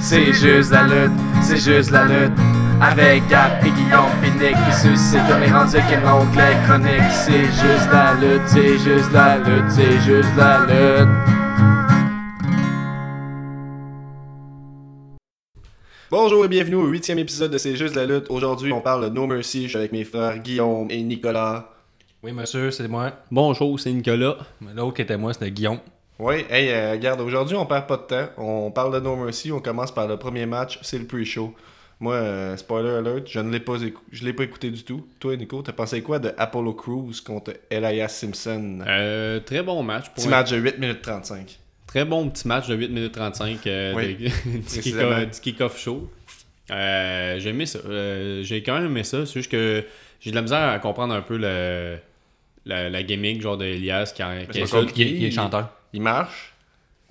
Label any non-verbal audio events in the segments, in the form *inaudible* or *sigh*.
C'est juste la lutte, c'est juste la lutte. Avec Gap et Guillaume Pinique qui suscite comme les rendus qui montent les chroniques. C'est juste la lutte, c'est juste la lutte, c'est juste la lutte. Bonjour et bienvenue au huitième épisode de C'est juste la lutte. Aujourd'hui, on parle de No Mercy. Je suis avec mes frères Guillaume et Nicolas. Oui, monsieur, c'est moi. Bonjour, c'est Nicolas. L'autre qui était moi, c'était Guillaume. Oui, hey, euh, regarde, aujourd'hui, on perd pas de temps. On parle de No Mercy. On commence par le premier match. C'est le pre-show. Moi, euh, spoiler alert, je ne l'ai pas, écou- je l'ai pas écouté du tout. Toi, Nico, t'as pensé quoi de Apollo Crews contre Elias Simpson? Euh, très bon match. Pour Petit un- match de 8 minutes 35. Très bon petit match de 8 minutes 35 euh, Oui, de- *laughs* du kick-off show. Euh, j'ai aimé ça. Euh, j'ai quand même aimé ça. C'est juste que j'ai de la misère à comprendre un peu le, la, la gimmick genre de Elias qui, compliqué. Il, il est chanteur. Il marche,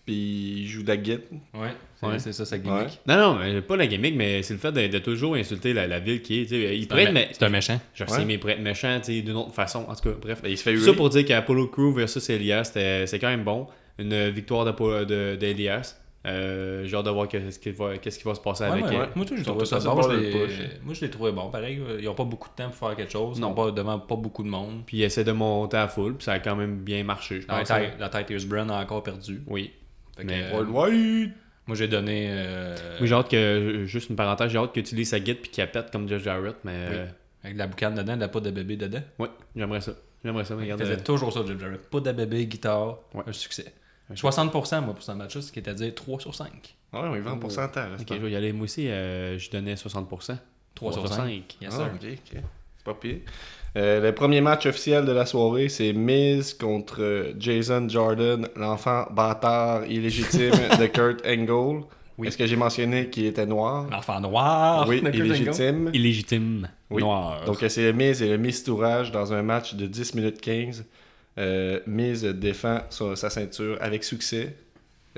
puis il joue de la guitare. Ouais, c'est Ouais. c'est ça, sa Ouais. gimmick. Non, non, mais pas la gimmick, mais c'est le fait de, de toujours insulter la, la ville qui est. tu sais, Il C'est pourrait un, être, mé- mais- c'est un méchant. Je sais, mais il pourrait être méchant tu sais, d'une autre façon. En tout cas, bref. Ben, il se fait ça pour dire qu'Apollo Crew versus Elias, c'était- c'est quand même bon. Une victoire d'Elias. Euh, j'ai hâte de voir qu'est-ce qui va, qu'est-ce qui va se passer Ouais, avec ouais, ouais. Moi, tout, Ils trouvé tous ça bord Moi, je le l'ai- push. moi, je l'ai trouvé bon. Pareil, ils n'ont pas beaucoup de temps pour faire quelque chose. Ils Non. n'ont pas devant pas beaucoup de monde. Puis il essaie de monter à full, puis ça a quand même bien marché. Je La, pense. tête- la Titus Brand a encore perdu. Oui. Fait que, Mais- euh, moi, j'ai donné. euh, Oui, j'ai hâte que, juste une parenthèse, j'ai hâte qu'il utilise sa guide puis qu'il pète comme Josh Jarrett, mais Oui. euh, Avec de la boucane dedans, de la poudre de bébé dedans. ouais, j'aimerais ça. J'aimerais ça, mais Il regarde. faisait euh, toujours ça, Jeff Jarrett. Poudre de bébé, guitare, Ouais. un succès. 60% moi pour ce match-là, ce qui est à dire 3 sur 5. Ouais, on y va en pourcentage. Ok, je vais y aller. Moi aussi, euh, je donnais 60%. 3 sur 5. Yes, Ah, ok, ok. C'est pas pire. Euh, le premier match officiel de la soirée, c'est Miz contre euh, Jason Jordan, l'enfant bâtard illégitime *laughs* de Kurt Angle. Oui. Est-ce que j'ai mentionné qu'il était noir? L'enfant noir. oui, de Kurt Angle. illégitime. Illégitime. Oui. Noir. Donc c'est le Miz et le Miz Tourage dans un match de 10 minutes 15. Euh, Miz défend sa, sa ceinture avec succès.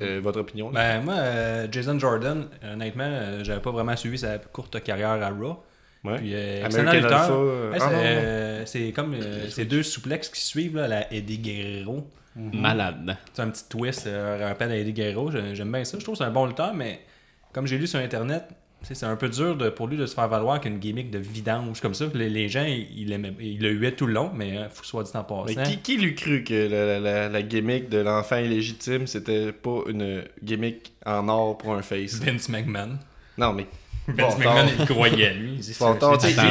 Euh, votre opinion? là? Ben, moi, euh, Jason Jordan, honnêtement, euh, j'avais pas vraiment suivi sa courte carrière à Raw. ouais. Puis, ah, c'est, comme euh, ces deux souplexes qui suivent, là, la Eddie Guerrero. Malade. C'est un petit twist, euh, rappel à Eddie Guerrero. J'ai- J'aime bien ça. Je trouve que c'est un bon lutteur, mais comme j'ai lu sur Internet, c'est un peu dur de- pour lui de se faire valoir qu'une gimmick de vidange comme ça. Les, les gens, ils l'aimaient- ils le huaient tout le long, mais euh, faut soit dit en Mais passant. qui, qui l'eût cru que la, la- la gimmick de l'enfant illégitime, c'était pas une gimmick en or pour un face? Vince McMahon. Non, mais. Vince Bon, McMahon, il croyait, lui. Il dit, Bon,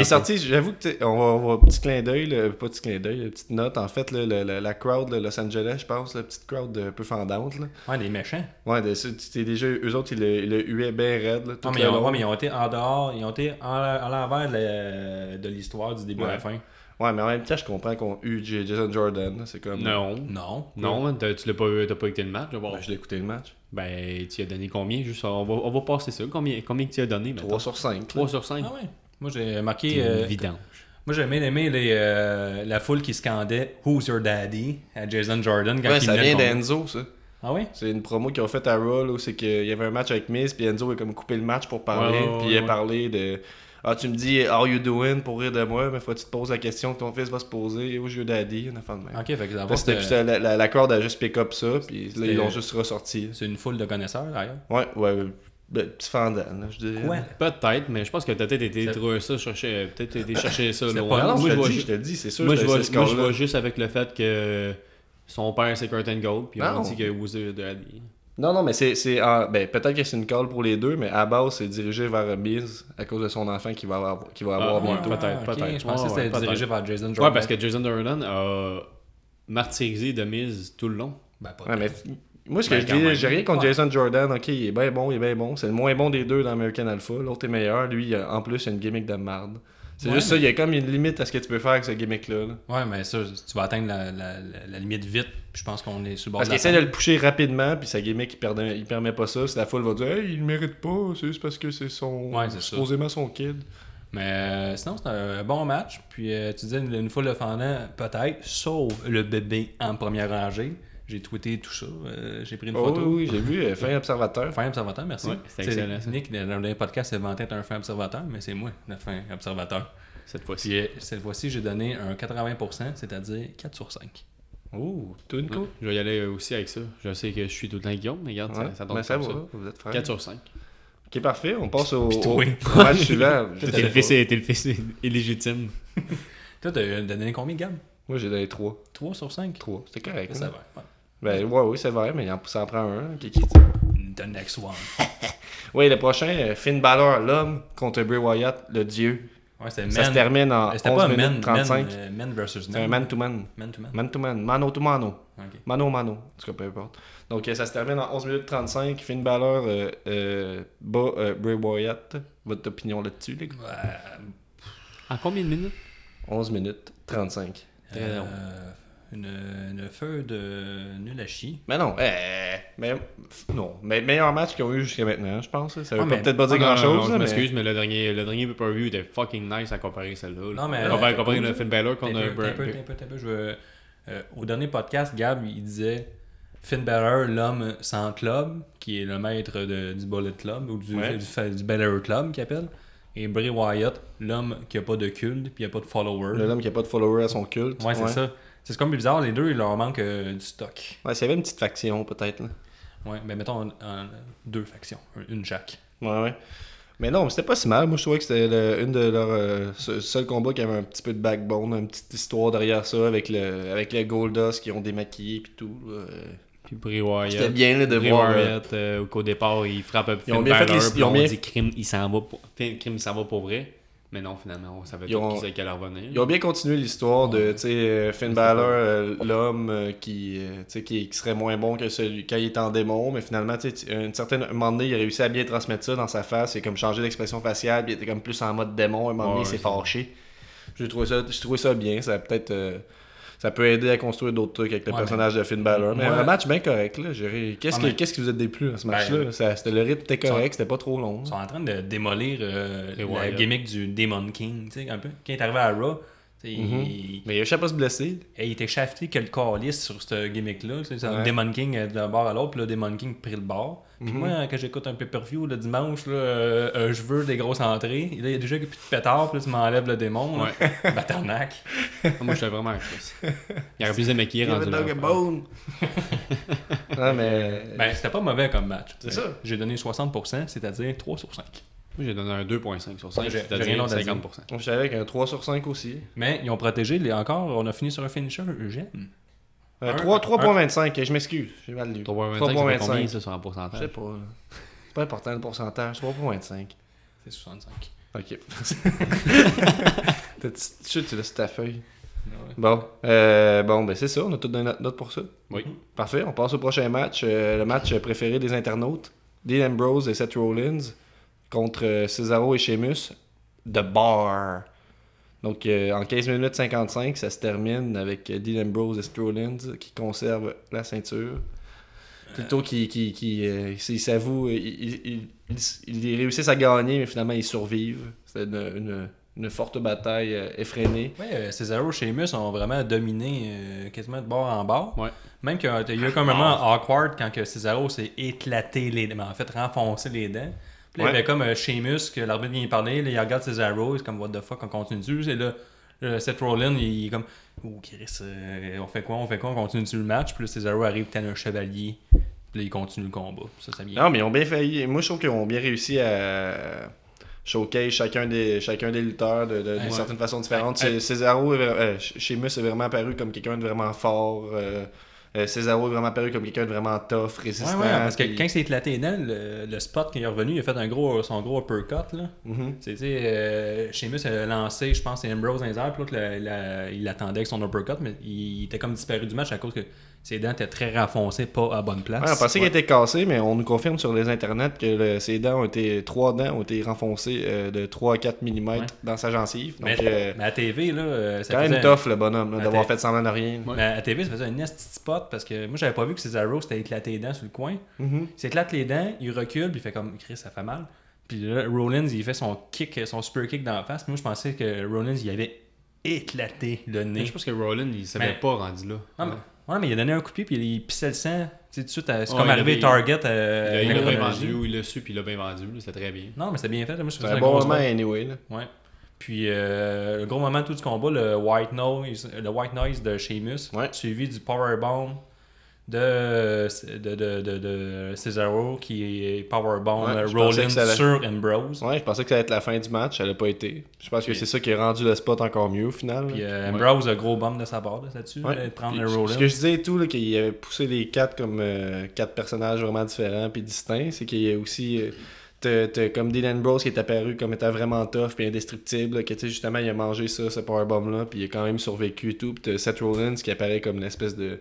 est sorti, j'avoue que on va, on va petit clin d'œil, pas petit clin d'œil, petite note. En fait, là, la, la- la crowd de Los Angeles, je pense, la petite crowd un peu fendante. Là. Ouais, des méchants. Ouais, de, c'était déjà, eux autres, ils le, ils le huaient bien raide. Là, Non, mais ils ont, ouais, mais ils ont été en dehors, ils ont été en- à l'envers de l'histoire du début à la fin. Ouais, mais en même temps, je comprends qu'on eu J- Jason Jordan. C'est comme. Non. Non. Non, t'as- tu l'as pas, t'as pas écouté le match. d'abord. Ben, je l'ai écouté le match. Ben, tu as donné combien Juste, on va, on va passer ça. Combien, combien que tu as donné 3 sur 5. 3 sur 5. Ah ouais. Moi j'ai marqué. C'est euh, vidange. moi j'ai bien aimé les, euh, la foule qui scandait Who's Your Daddy à Jason Jordan quand Ouais, il ça vient d'Enzo, ça. Ah oui? C'est une promo qu'ils ont faite à Raw, où c'est qu'il y avait un match avec Miz, puis Enzo a comme coupé le match pour parler, Ouais, ouais, puis il a parlé de Ah, tu me dis How you doing pour rire de moi, mais faut que tu te poses la question que ton fils va se poser, où je daddy, une affaire de même. Ok, fait que d'abord, la, la, la crowd a juste pick up ça, puis là, ils l'ont juste ressorti. c'est une foule de connaisseurs d'ailleurs. Ouais, ouais, ben, petit fendant, là, je dirais. Ouais. Peut-être, mais je pense que t'as peut-être été trouver ça, chercher, peut-être été *laughs* chercher ça C'est loin. Non, moi, je te dis, je te le dis, c'est sûr. moi, je vois, c'est ce moi, je score-là. vois juste avec le fait que son père c'est Kurt Angle, puis on dit que Wizard de Ali. Non, non, mais c'est. c'est en- ben, peut-être que c'est une call pour les deux, mais à base, c'est dirigé vers Miz à cause de son enfant qui va avoir, qui va avoir Ah, bientôt. peut-être, ok, peut-être. Je pensais Ouais, que c'était ouais, peut-être. dirigé vers Jason Jordan. Ouais, parce que Jason Jordan a martyrisé de mise tout le long. Ben, pas Ouais, mais moi, ce que Ben, je dis, même. j'ai rien contre Ouais. Jason Jordan. Ok, il est bien bon, il est bien bon. C'est le moins bon des deux dans American Alpha. L'autre est meilleur. Lui, en plus, il a une gimmick de marde. C'est Ouais, juste ça, il y a comme une limite à ce que tu peux faire avec ce gimmick-là. là. Ouais, mais ça, tu vas atteindre la, la, limite vite, puis je pense qu'on est sur le bord Parce qu'il essaie de le pousser rapidement, puis sa gimmick, il, permet, il permet pas ça. Si la foule va dire, hey, il le mérite pas, c'est juste parce que c'est son. Ouais, c'est ça. supposément son kid. Mais euh, sinon, c'est un bon match. Puis euh, tu disais une, une foule de fendants, peut-être, sauf le bébé en première rangée. J'ai tweeté tout ça. euh, j'ai pris une Oh, photo. oui, oui, j'ai vu, euh, fin observateur. Fin observateur, merci. Ouais, c'est excellent. Nick, dans le dernier podcast, s'est vanté être un fin observateur, mais c'est moi, le fin observateur. Cette fois-ci. Puis euh, cette fois-ci, j'ai donné un 80%, c'est-à-dire 4 sur 5. Oh, toi, Nico? Je vais y aller aussi avec ça. Je sais que je suis tout le temps Guillaume, mais regarde, Ouais, ça, ça donne ben, ça va, vous êtes frères. 4 sur 5. Ok, parfait. On passe au, au, match *laughs* suivant. T'es le fils, t'es le fils illégitime. Toi, t'as donné combien, Gab Moi, j'ai donné 3. 3 sur 5 3. C'était correct. Ça hein? va. Ben, ouais, oui, c'est vrai, mais il en- ça en prend un qui ouais. The next one. *laughs* Oui, le prochain, euh, Finn Balor, l'homme, contre Bray Wyatt, le dieu. Ouais, c'était Ça se man. termine en C'était 11 pas minutes man, 35. man, euh, man versus C'est un man-to-man. Man to man. Man-to-man. Mano to mano. Ok. Mano mano. En tout cas, peu importe. Donc, euh, ça se termine en 11 minutes 35. Finn Balor euh, euh, bat euh, Bray Wyatt. Votre opinion là-dessus, les gars? En combien de minutes? 11 minutes 35. Très euh, long. Une, une feu de nul à chier. Mais non, euh, mais, non. Mais meilleur match qu'ils ont eu jusqu'à maintenant, je pense. Ça veut Ah, peut-être pas dire Ah, grand-chose. Je m'excuse, mais le dernier, le dernier pay-per-view était fucking nice à comparer celle-là. là. Non, mais- Comparer, euh, comparer le. Finn Balor. Je veux- euh, au dernier podcast, Gab, il disait Finn Balor, l'homme sans club, qui est le maître de- du Bullet Club, ou du, Ouais. du, fa- du Balor Club, qu'il appelle. Et Bray Wyatt, l'homme qui a pas de culte, puis il a pas de followers. Le homme qui a pas de followers à son culte. Ouais, c'est ça. C'est comme bizarre, les deux, il leur manque euh, du stock. Ouais, avait une petite faction, peut-être. là. Ouais, mais mettons en- en deux factions, une chaque. Ouais, ouais. Mais non, mais c'était pas si mal. Moi, je trouvais que c'était le- une de leurs euh, se- seuls combats qui avait un petit peu de backbone, une petite histoire derrière ça avec le avec les Goldust qui ont démaquillé puis tout. là. Euh, Puis Bray Wyatt. C'était bien là, de Bray voir. euh, Wyatt, euh, qu'au départ, il frappe un Ils ont bien fait les- puis ils ont on bien- dit crime, il s'en va pour... Crime, il s'en va pour vrai. Mais non, finalement, on savait Ils ont- qui qu'elle revenir. Ils ont bien continué l'histoire de tu sais, euh, Finn Balor, euh, l'homme euh, qui, euh, qui, qui serait moins bon que celui quand il est en démon, mais finalement, tu sais, tu- une certaine, un moment donné, il a réussi à bien transmettre ça dans sa face. C'est comme changer d'expression faciale, puis il était comme plus en mode démon. À un moment donné, Ouais, il s'est fâché. J'ai trouvé ça, j'ai trouvé ça bien. Ça a peut-être. Ça peut aider à construire d'autres trucs avec le Ouais, personnage de Finn Balor. Mais un match bien correct, là. j'ai- Qu'est-ce qui, mais- qu'est-ce qui vous a déplu dans ce Ben, match-là? C'était le rythme était correct, c'était pas trop long. Ils sont en train de démolir euh, la gimmick du Demon King, tu sais, un peu. Quand il est arrivé à Raw, tu sais, Mhm. il, Mais il a pas se blesser. et il était shafté que le calice sur ce gimmick-là. C'est Ouais. Demon King euh, d'un bord à l'autre, puis le Demon King pris le bord. Puis Mhm. moi, quand j'écoute un pay-per-view le dimanche, là, euh, euh, je veux des grosses entrées. Et là, il y a déjà plus de pétard, puis là, tu m'enlèves le démon. *laughs* Batarnac. Moi, j'étais vraiment accroché. Il aurait pu se maquiller rendu dog là. bone. *laughs* non, mais. Ben, c'était pas mauvais comme match. C'est ça. J'ai donné 60%, c'est-à-dire 3 sur 5. Moi, j'ai donné un 2.5 sur 5, J'ai- j'ai rien c'est-à-dire d'autre à dire. 50%. Je suis avec un 3 sur 5 aussi. Mais ils ont protégé, les, encore, on a fini sur un finisher, j'aime. Euh, Un- 3 3.25, je m'excuse, j'ai mal lu. 3.25, ça fait combien 3.25. ça sur un Je sais pourcentage pas. C'est pas important le pourcentage, 3.25. C'est 65. Ok. *laughs* Tu sais, tu laisses ta feuille. Bon, euh, bon ben c'est ça, on a tout donné notre note pour ça. Oui. Parfait, on passe au prochain match. euh, le match préféré des internautes. Dean Ambrose et Seth Rollins contre euh, Cesaro et Sheamus. The Bar. Donc euh, en 15 minutes 55, ça se termine avec Dean Ambrose et Seth Rollins qui conservent la ceinture. Plutôt qu'ils qui, qui, euh, ils s'avouent, ils, ils, ils- ils réussissent à gagner, mais finalement ils survivent. C'est une, une- une forte bataille euh, effrénée. Ouais, euh, Cesaro et Sheamus ont vraiment dominé euh, quasiment de bord en bord. Ouais. Même qu'il y a eu comme un moment awkward quand que Cesaro s'est éclaté les dents, mais en fait renfoncé les dents. Puis là, il y Ouais. avait comme euh, Sheamus, que l'arbitre vient parler, là, il regarde Cesaro, il est comme what the fuck, on continue dessus. Et là, là, Seth Rollins, il est comme Oh Chris, euh, on fait quoi, on fait quoi, on continue dessus le match. Puis là, Cesaro arrive tel un chevalier. Puis là, il continue le combat. Ça, ça vient. Non, mais ils ont bien failli. Moi, je trouve qu'ils ont bien réussi à showcase chacun des, chacun des lutteurs de, de- d'une certaine façon différente. Ouais. Cesaro, vra- euh, Sheamus est vraiment apparu comme quelqu'un de vraiment fort. euh, euh, est vraiment apparu comme quelqu'un de vraiment tough, résistant. ouais, parce que puis- quand il s'est éclaté le, le spot, quand il est revenu, il a fait un gros, son gros uppercut. Là. C'est, tu sais, euh, Sheamus a lancé, je pense, c'est Ambrose dans les airs, puis l'autre, la- la- il l'attendait avec son uppercut, mais il était comme disparu du match à cause que ses dents étaient très renfoncées, pas à bonne place. Ouais, on pensait qu'il était cassé, mais on nous confirme sur les internets que le- ses dents ont été. Trois dents ont été renfoncées euh, de 3 à 4 mm Ouais. dans sa gencive. Donc, mais, euh, mais à TV, là, euh, ça quand même tough le bonhomme d'avoir fait semblant de rien. Mais à TV, ça faisait un nasty spot parce que moi, j'avais pas vu que Cesaro s'était éclaté les dents sur le coin. Mhm. Il s'éclate les dents, il recule, puis il fait comme Chris, ça fait mal. Puis là, Rollins, il fait son kick, son super kick dans la face. Puis moi, je pensais que Rollins, il avait éclaté le Mais nez. je pense que Rollin, il savait Mais- pas rendu là. Non, mais, ouais, mais il a donné un coup de pied, puis il pissait le sang. Tu sais, tout de suite, à- c'est Ouais, comme arrivé avait- Target. Il euh, il l'a bien vendu ou il l'a su, puis il l'a bien vendu. C'était très bien. Non, mais c'était bien fait. Moi, je C'est un bon gros moment anyway. Là. Ouais. Puis euh, le gros moment de tout du combat, le White Noise, le White Noise de Sheamus, Ouais. suivi du Powerbomb de, de, de, de, Cesaro qui est Powerbomb Ouais, euh, allait- sur Ambrose. Ouais, je pensais que ça allait être la fin du match, elle a pas été. Je pense que c'est ça qui a rendu le spot encore mieux au final. Puis euh, Ambrose a gros bomb de sa part là, là-dessus, Ouais. là, de prendre Puis, le Rollins. Ce que je disais et tout, là, qu'il avait poussé les quatre comme euh, quatre personnages vraiment différents puis distincts, c'est qu'il y a aussi. euh, t'as- comme Dean Ambrose qui est apparu comme étant vraiment tough puis indestructible, que tu sais, justement il a mangé ça, ce powerbomb là, puis il a quand même survécu et tout. Puis t'as Seth Rollins qui apparaît comme l'espèce de,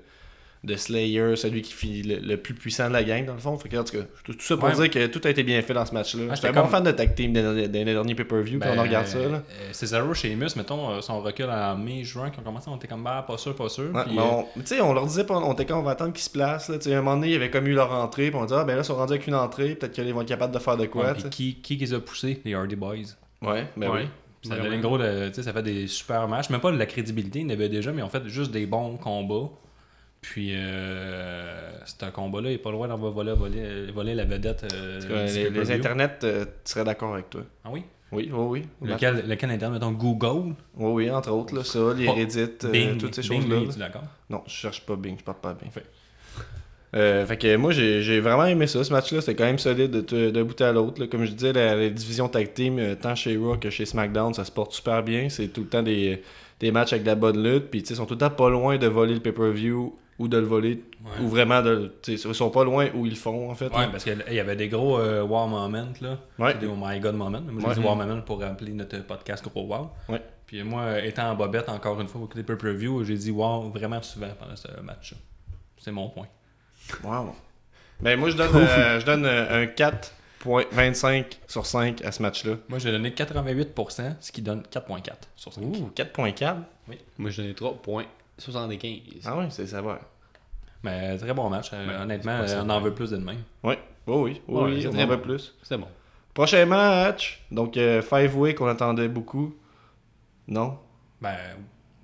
de Slayer, celui qui finit le, le plus puissant de la gang dans le fond. Fait que, en tout cas, tout, tout ça pour Ouais. dire que tout a été bien fait dans ce match-là. Ouais, J'étais un bon comme- fan de tag team dans les derniers pay-per-view quand Ben, on regarde ça. Là. euh, Cesaro, Sheamus, mettons, euh, son recul en mai-juin, qui ont commencé, on était comme bah, pas sûr, pas sûr. Ouais, puis, mais euh, on- tu sais, on leur disait, pas, on était quand on va attendre qu'ils se placent. Là, à un moment donné, il y avait comme eu leur entrée, puis on disait, ah ben là, ils sont rendus avec une entrée, peut-être qu'ils vont être capables de faire de quoi. ouais, puis qui, qui les a poussés? Les Hardy Boys. ouais, ben oui. Ça donne gros, sais, ça fait des super matchs. Même pas de la crédibilité, il y en avait déjà, mais en fait juste des bons combats. Puis, euh, c'est un combat-là, il est pas loin d'en voler, voler, voler la vedette. euh, les, les internets, euh, tu serais d'accord avec toi. Ah oui? Oui, oui, oui. Lequel, lequel internet, mettons Google? Oui, oui, entre autres, là, ça, les Reddit, euh, Bing, toutes ces Bing, choses-là. là. es-tu d'accord? Non, je cherche pas Bing, je parle pas Bing. Fait. Euh, fait que moi, j'ai vraiment aimé ça. Ce match-là, c'était quand même solide de bout à l'autre. Comme je disais, la, la division tag team, euh, tant chez Raw que chez SmackDown, ça se porte super bien. C'est tout le temps des, des matchs avec de la bonne lutte. Puis, tu sais, ils sont tout le temps pas loin de voler le pay-per-view ou de le voler, ou vraiment de. Ils sont pas loin où ils font, en fait. Ouais, là. parce qu'il y avait des gros euh, moments, là. Ouais. Des oh my god moments. Moi, j'ai ouais. dis wow moments pour rappeler notre podcast gros wow. Ouais. Puis moi, étant en bobette, encore une fois, au côté pay-per-view, j'ai dit wow vraiment souvent pendant ce match-là. C'est mon point. Wow. ben, moi, je donne, euh, je donne euh, un 4.25 sur 5 à ce match-là. Moi, j'ai donné 88%, ce qui donne 4.4 sur 5. Ouh, 4.4 Oui. Moi, j'ai donné 3.4. 75. Ah ouais, c'est sévère. Mais euh, très bon match. Euh, honnêtement, euh, on en veut plus de demain. Oh oui, oh oui, oui, on en veut plus. C'est bon. Prochain match, donc euh, Five Way qu'on attendait beaucoup. Non? Ben,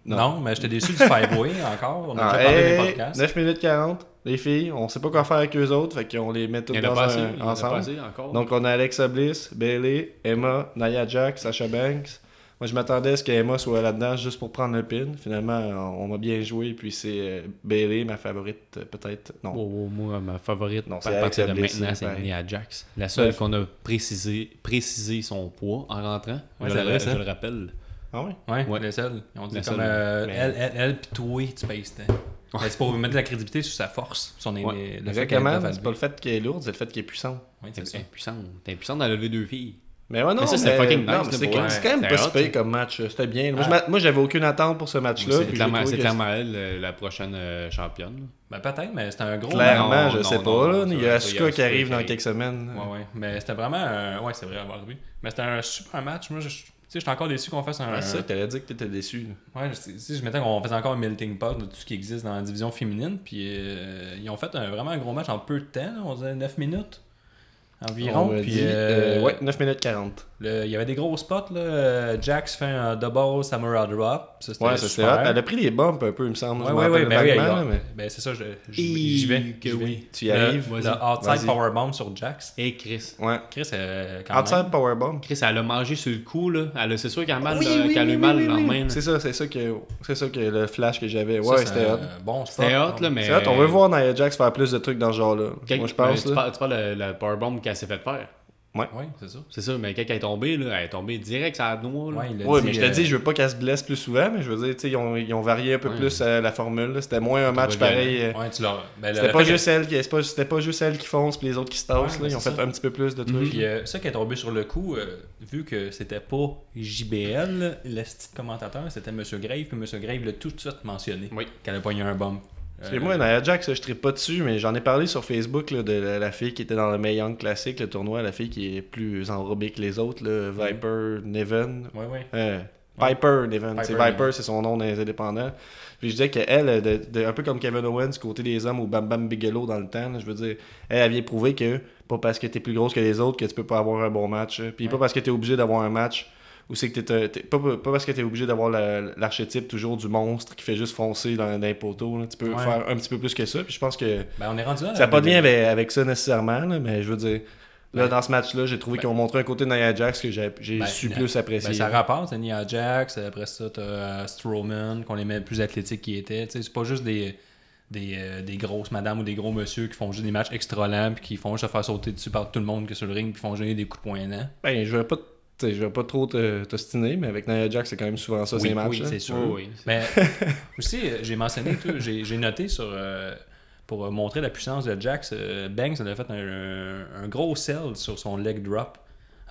non, mais j'étais déçu du Five Way *laughs* encore. On a ah, parlé des podcasts. 9 minutes 40, les filles, on sait pas quoi faire avec eux autres, fait qu'on les met toutes dans passé, un, ensemble. Passé, donc on a Alexa Bliss, Bailey, Emma, Naya Jack, Sasha Banks, moi je m'attendais à ce qu'Emma soit là-dedans juste pour prendre le pin. Finalement, on, on m'a bien joué, puis c'est euh, Bailey, ma favorite, euh, peut-être. Non. Oh, oh, moi, ma favorite, Non, à c'est partir de maintenant, c'est. Nia Jax. La seule Bref. qu'on a précisé, précisé son poids en rentrant. Ouais, je, c'est le, vrai, ça. je le rappelle. Ah ouais? Ouais, Ouais. Ils ont dit comme euh, elle, elle, elle pis toi, tu pèses. tant. Mais C'est pour mettre de la crédibilité sur sa force. Son Ouais. le fait qu'elle Exactement, est c'est pas le fait qu'elle est lourde, c'est le fait qu'elle est puissante. Oui, c'est ça. impuissante. T'es impuissante à lever deux filles. Mais ouais, non, Mais ça, c'était fucking non, nice, là, quand même pas c'était si pire comme match. C'était bien. Moi, Ah. j'avais aucune attente pour ce match-là. C'est clairement, clairement elle, euh, la prochaine euh, championne. Ben peut-être, mais c'était un gros. Clairement, Non, je non, sais non, pas. non, là. Il y a Asuka qui arrive dans quelques semaines. Ouais, ouais. Mais c'était vraiment. un- Ouais, c'est vrai, va arriver. Mais c'était un super match. Moi, je. Tu sais, j'étais encore déçu qu'on fasse un. C'est ça, t'allais dire que t'étais déçu. Ouais, je, je mettais qu'on faisait encore un melting pot de tout ce qui existe dans la division féminine. Puis euh, ils ont fait un, vraiment un gros match en peu de temps. on disait 9 minutes environ. On puis dit, euh, euh, ouais, 9 minutes 40. Le- il y avait des gros spots. Là. Euh, Jax fait un double Samurai Drop. Ça, c'était Ouais, ça c'est super. hot. Elle a pris les bumps un peu, il me semble. Ouais, ouais, ouais, ben oui, il y a- mais ben c'est ça, je- j'y vais. que oui. tu y Le- arrives. Le, outside powerbomb sur Jax. Et Chris. Ouais. Chris, euh, quand Outside même. powerbomb. Chris, elle a mangé sur le coup, là. Elle a- C'est sûr qu'elle a mal, Oui, là, oui, qu'elle a oui, eu mal oui, le oui, lendemain. C'est ça, c'est ça que c'est ça que le flash que j'avais. Ouais, c'était hot. Bon. C'était hot, là, mais. C'est hot, on veut voir Nia Jax faire plus de trucs dans ce genre-là. Moi je pense tu là. parles, tu parles de la powerbomb qu'elle s'est fait faire. Oui, c'est ça. C'est ça, mais quand elle est tombée, là, elle est tombée direct sur la noix. Là. Ouais, il dit, mais je te euh, dis, je veux pas qu'elle se blesse plus souvent, mais je veux dire, tu sais, ils ont, ils ont varié un peu Ouais. plus euh, la formule. là. C'était moins un match pareil. euh, Ouais, tu l'as. Ben, C'était pas juste elle qui, pas- c'était pas juste elle qui fonce puis les autres qui se tassent. Ouais, là. mais Ils ont fait un petit peu plus de trucs. Puis euh, ça qui est tombé sur le coup, euh, vu que c'était pas JBL, le petit commentateur, c'était Monsieur Grave, puis Monsieur Grave l'a tout de suite mentionné. Oui. Qu'elle a pogné un bomb. Parce que moi, Nia Jax, je tripe pas dessus, mais j'en ai parlé sur Facebook là, de la, la fille qui était dans le Mae Young Classic, le tournoi, la fille qui est plus enrobée que les autres, là, Viper Neven. Ouais, ouais. Euh, Piper Neven. Piper C'est Viper, c'est son nom les indépendants. Puis je disais qu'elle, de, de- un peu comme Kevin Owens, du côté des hommes ou Bam Bam Bigelow dans le temps, je veux dire, elle, elle vient prouver que pas parce que t'es plus grosse que les autres que tu peux pas avoir un bon match. hein. Puis pas parce que t'es obligé d'avoir un match ou c'est que t'es, t'es- pas, pas parce que t'es obligé d'avoir la- l'archétype toujours du monstre qui fait juste foncer dans, dans les poteaux. là. Tu peux Ouais. faire un petit peu plus que ça. Puis je pense que Ben, on est rendu là. ça n'a pas de lien avec, avec ça nécessairement, là, mais je veux dire, Là, dans ce match-là, j'ai trouvé Ben- qu'ils ont montré un côté de Nia Jax que j'ai j'ai Ben, su plus apprécier. Ben, ça rapporte, t'as Nia Jax, après ça, t'as euh, Strowman, qu'on les met plus athlétiques qu'ils étaient. Tu c'est pas juste des, des, euh, des grosses madames ou des gros monsieur qui font juste des matchs extra lents puis qui font juste se faire sauter dessus par tout le monde qui est sur le ring puis font juste des coups de poing lents. Ben, je vais pas, tu je vais pas trop te- t'ostiner, mais avec Nia Jax, c'est quand même souvent ça, Oui, ces matchs. oui, là. c'est sûr. Oui, oui. Mais *laughs* aussi, euh, j'ai mentionné, tout, j'ai j'ai noté sur. euh, pour euh, montrer la puissance de Jax, euh, Banks elle a fait un, un gros sell sur son leg drop.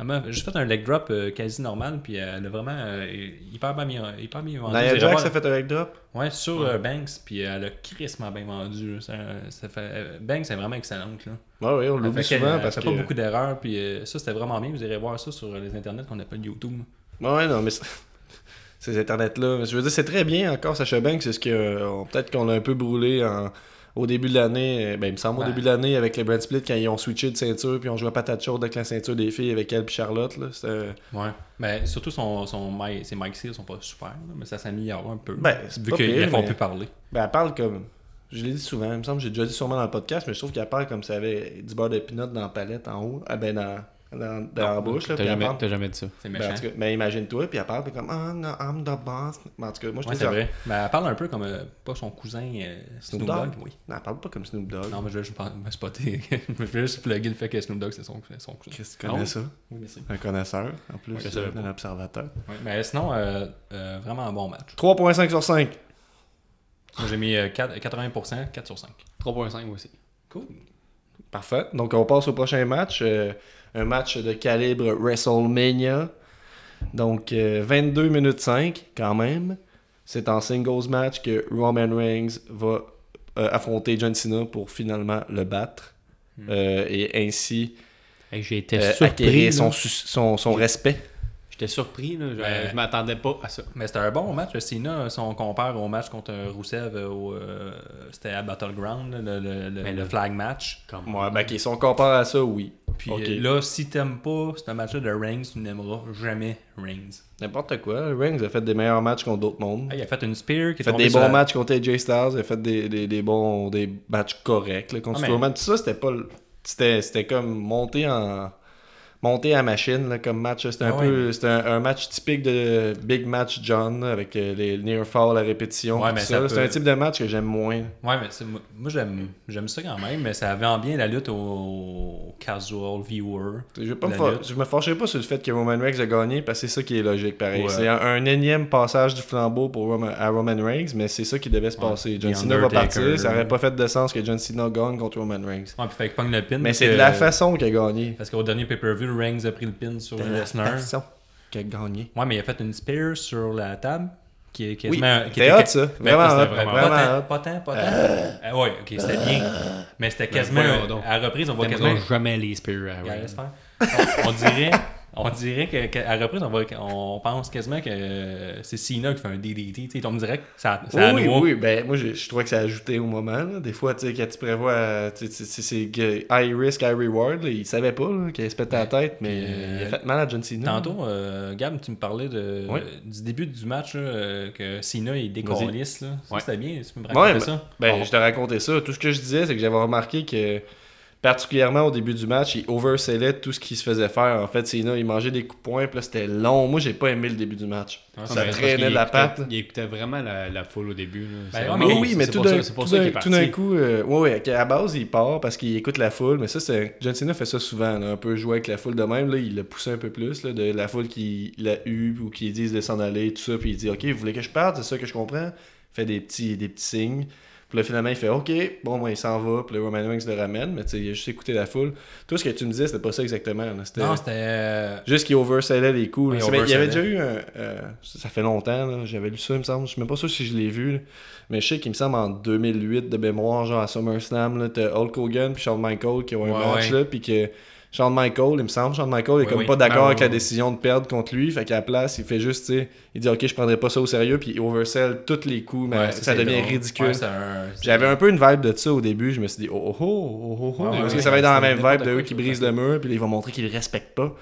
Elle m'a juste fait un leg drop euh, quasi normal, puis elle a vraiment euh, hyper bien mis, hyper bien vendu. Nia Jax a fait un leg drop? Ouais, sur euh, Banks, puis elle a crissement bien vendu. là. Ça, ça fait, euh, Banks est vraiment excellente. Là. Ouais, oui, on Elle l'oublie souvent qu'elle- parce elle que. fait pas beaucoup d'erreurs, puis euh, ça c'était vraiment bien. Vous irez voir ça sur les internets qu'on appelle YouTube. Ouais, non, mais *laughs* ces internets-là. Je veux dire, c'est très bien encore, Sacha Banks. C'est ce que. euh, Peut-être qu'on l'a un peu brûlé en- au début de l'année. euh, Ben, il me semble au début de l'année avec les Brand Split quand ils ont switché de ceinture puis on jouait à patate chaude avec la ceinture des filles avec elle puis Charlotte. Là. C'était- Ouais. Mais surtout son, son mic- ses skills sont pas super, là, mais ça s'améliore un peu. Ben, vu qu'ils font plus parler. Ben, elle parle comme. Je l'ai dit souvent, il me semble j'ai déjà dit sûrement dans le podcast, mais je trouve qu'elle parle comme si elle avait du beurre de pinot dans la palette en haut. Ah, ben, dans, dans, dans la bouche. Là, T'as jamais, t'as jamais dit ça. C'est Ben, méchant. en tout cas, ben, imagine-toi, puis elle parle puis comme Ah, no, I'm the boss. Mais en tout cas, moi je Ouais, c'est vrai. Mais elle parle un peu comme euh, pas son cousin euh, Snoop, Snoop Dogg? Dogg? Oui. Non, elle parle pas comme Snoop Dogg. Non, mais je vais juste me spotter. *laughs* je vais juste plugger le fait que Snoop Dogg c'est son, son cousin. Qu'est-ce que tu connais Ah ça? Oui, merci. Un connaisseur, en plus, Ouais, euh, d'un observateur. Ouais, Mais sinon, euh, euh, vraiment un bon match. 3.5 sur 5. Moi, J'ai mis euh, 4 80%, 4 sur 5. 3.5 aussi. Cool. Parfait. Donc, on passe au prochain match. euh, un match de calibre WrestleMania. Donc, euh, 22 minutes 5, quand même. C'est en singles match que Roman Reigns va euh, affronter John Cena pour finalement le battre. Euh, et ainsi J'ai été euh, surpris. acquérir son respect. J'étais surpris. Là. Je, je m'attendais pas à ça. Mais c'était un bon match. Cena, si on compare au match contre Rousseff, euh, au, euh, c'était à Battleground, le, le- le- le flag match. Comme... Ouais, ben, qui sont comparés à ça, oui. Puis Ok. euh, là, si t'aimes pas ce match-là de Reigns, tu n'aimeras jamais Reigns. N'importe quoi. Reigns a fait des meilleurs matchs contre d'autres mondes. Ah, il a fait une spear qui Il a fait des bons la- matchs contre AJ Styles, il a fait des, des, des bons des matchs corrects là, contre Ah, mais-. Tout ça, c'était pas. le- C'était, c'était comme monté en. Monté à machine là, comme match. C'était un Ah peu. Un, un match typique de Big Match John avec euh, les near fall à répétition. Ouais. C'est peut- un type de match que j'aime moins. Ouais, mais moi, j'aime, j'aime ça quand même, mais ça vend bien la lutte au, casual viewer. Je, pas me je fâcherai pas sur le fait que Roman Reigns a gagné parce que c'est ça qui est logique pareil. Ouais. C'est un, un énième passage du flambeau pour Roman, à Roman Reigns, mais c'est ça qui devait se Ouais. passer. John Cena va partir, ça aurait pas fait de sens que John Cena gagne contre Roman Reigns. Ouais, puis fait que pogne le pin. Mais c'est de la façon qu'il a gagné. Parce qu'au dernier pay-per-view, Reigns a pris le pin sur Lesnar. qu'il a gagné. Ouais, mais il a fait une spear sur la table qui est Oui, quasiment. qui c'était était- hot ça. Ben, Vraiment c'était hot. vraiment Vraiment pas tant, hot. pas tant, pas tant. Ah ouais, ok, c'était bien. Mais c'était quasiment. voyons donc. À la reprise, on voit T'aimerais quasiment. jamais les spears à. On, on dirait, on dirait que, qu'à la reprise, on, va, on pense quasiment que c'est Cena qui fait un DDT. tu dirait que ça, ça oui, oui, ben moi je, je trouvais que ça ajoutait au moment. là. Des fois, tu sais, quand tu prévois, c'est high risk, high reward, là, il savait pas qu'il se péter la tête, mais Puis, euh, il a fait mal à John Cena. Tantôt, euh, Gab, tu me parlais de, Oui. du début du match là, euh, que Cena il décollisse. Ça, Ouais. C'était bien. Tu peux me raconter ben, ça? ben, je te racontais ça. Tout ce que je disais, c'est que j'avais remarqué que, particulièrement au début du match, il oversellait tout ce qu'il se faisait faire. En fait, Cena, il mangeait des coups de poing, puis là, c'était long. Moi, j'ai pas aimé le début du match. Ouais, ça traînait de la écoutait- patte. Il écoutait vraiment la, la foule au début. là. Ben Oui, oui, mais tout d'un coup, euh, ouais, ouais, à la base, il part parce qu'il écoute la foule, mais ça, c'est John Cena fait ça souvent, là, un peu jouer avec la foule de même, là, il l'a poussé un peu plus, là, de la foule qui l'a eu ou qui disent de s'en aller, tout ça, puis il dit, ok, vous voulez que je parte, c'est ça que je comprends, il fait des petits, des petits signes, puis là, finalement, il fait, ok, bon, moi, il s'en va, puis le Roman Reigns le ramène, mais tu sais, il a juste écouté la foule. Tout ce que tu me disais, c'était pas ça exactement, là, c'était... Non, c'était. euh, Juste qu'il oversellait les coups. Oui, il y avait déjà eu un. euh, ça fait longtemps, là, j'avais lu ça, il me semble. Je suis même pas sûr si je l'ai vu. là. Mais je sais qu'il me semble en 2008 de mémoire, genre à SummerSlam, là, t'as Hulk Hogan puis Shawn Michaels qui ont un match ouais. là, puis que Shawn Michaels, il me semble, Shawn Michaels est Oui, comme oui. pas d'accord Ben, avec la décision de perdre contre lui, fait qu'à la place, il fait juste, tu sais, il dit ok, je prendrai pas ça au sérieux, puis il oversell tous les coups, mais ouais, ça, c'est devient drôle. ridicule. Ouais, un- J'avais un peu une vibe de ça au début, je me suis dit, oh oh oh, oh, oh, parce que ça va être dans la même vibe de eux qui brisent le mur, puis ils vont montrer qu'ils le respectent pas.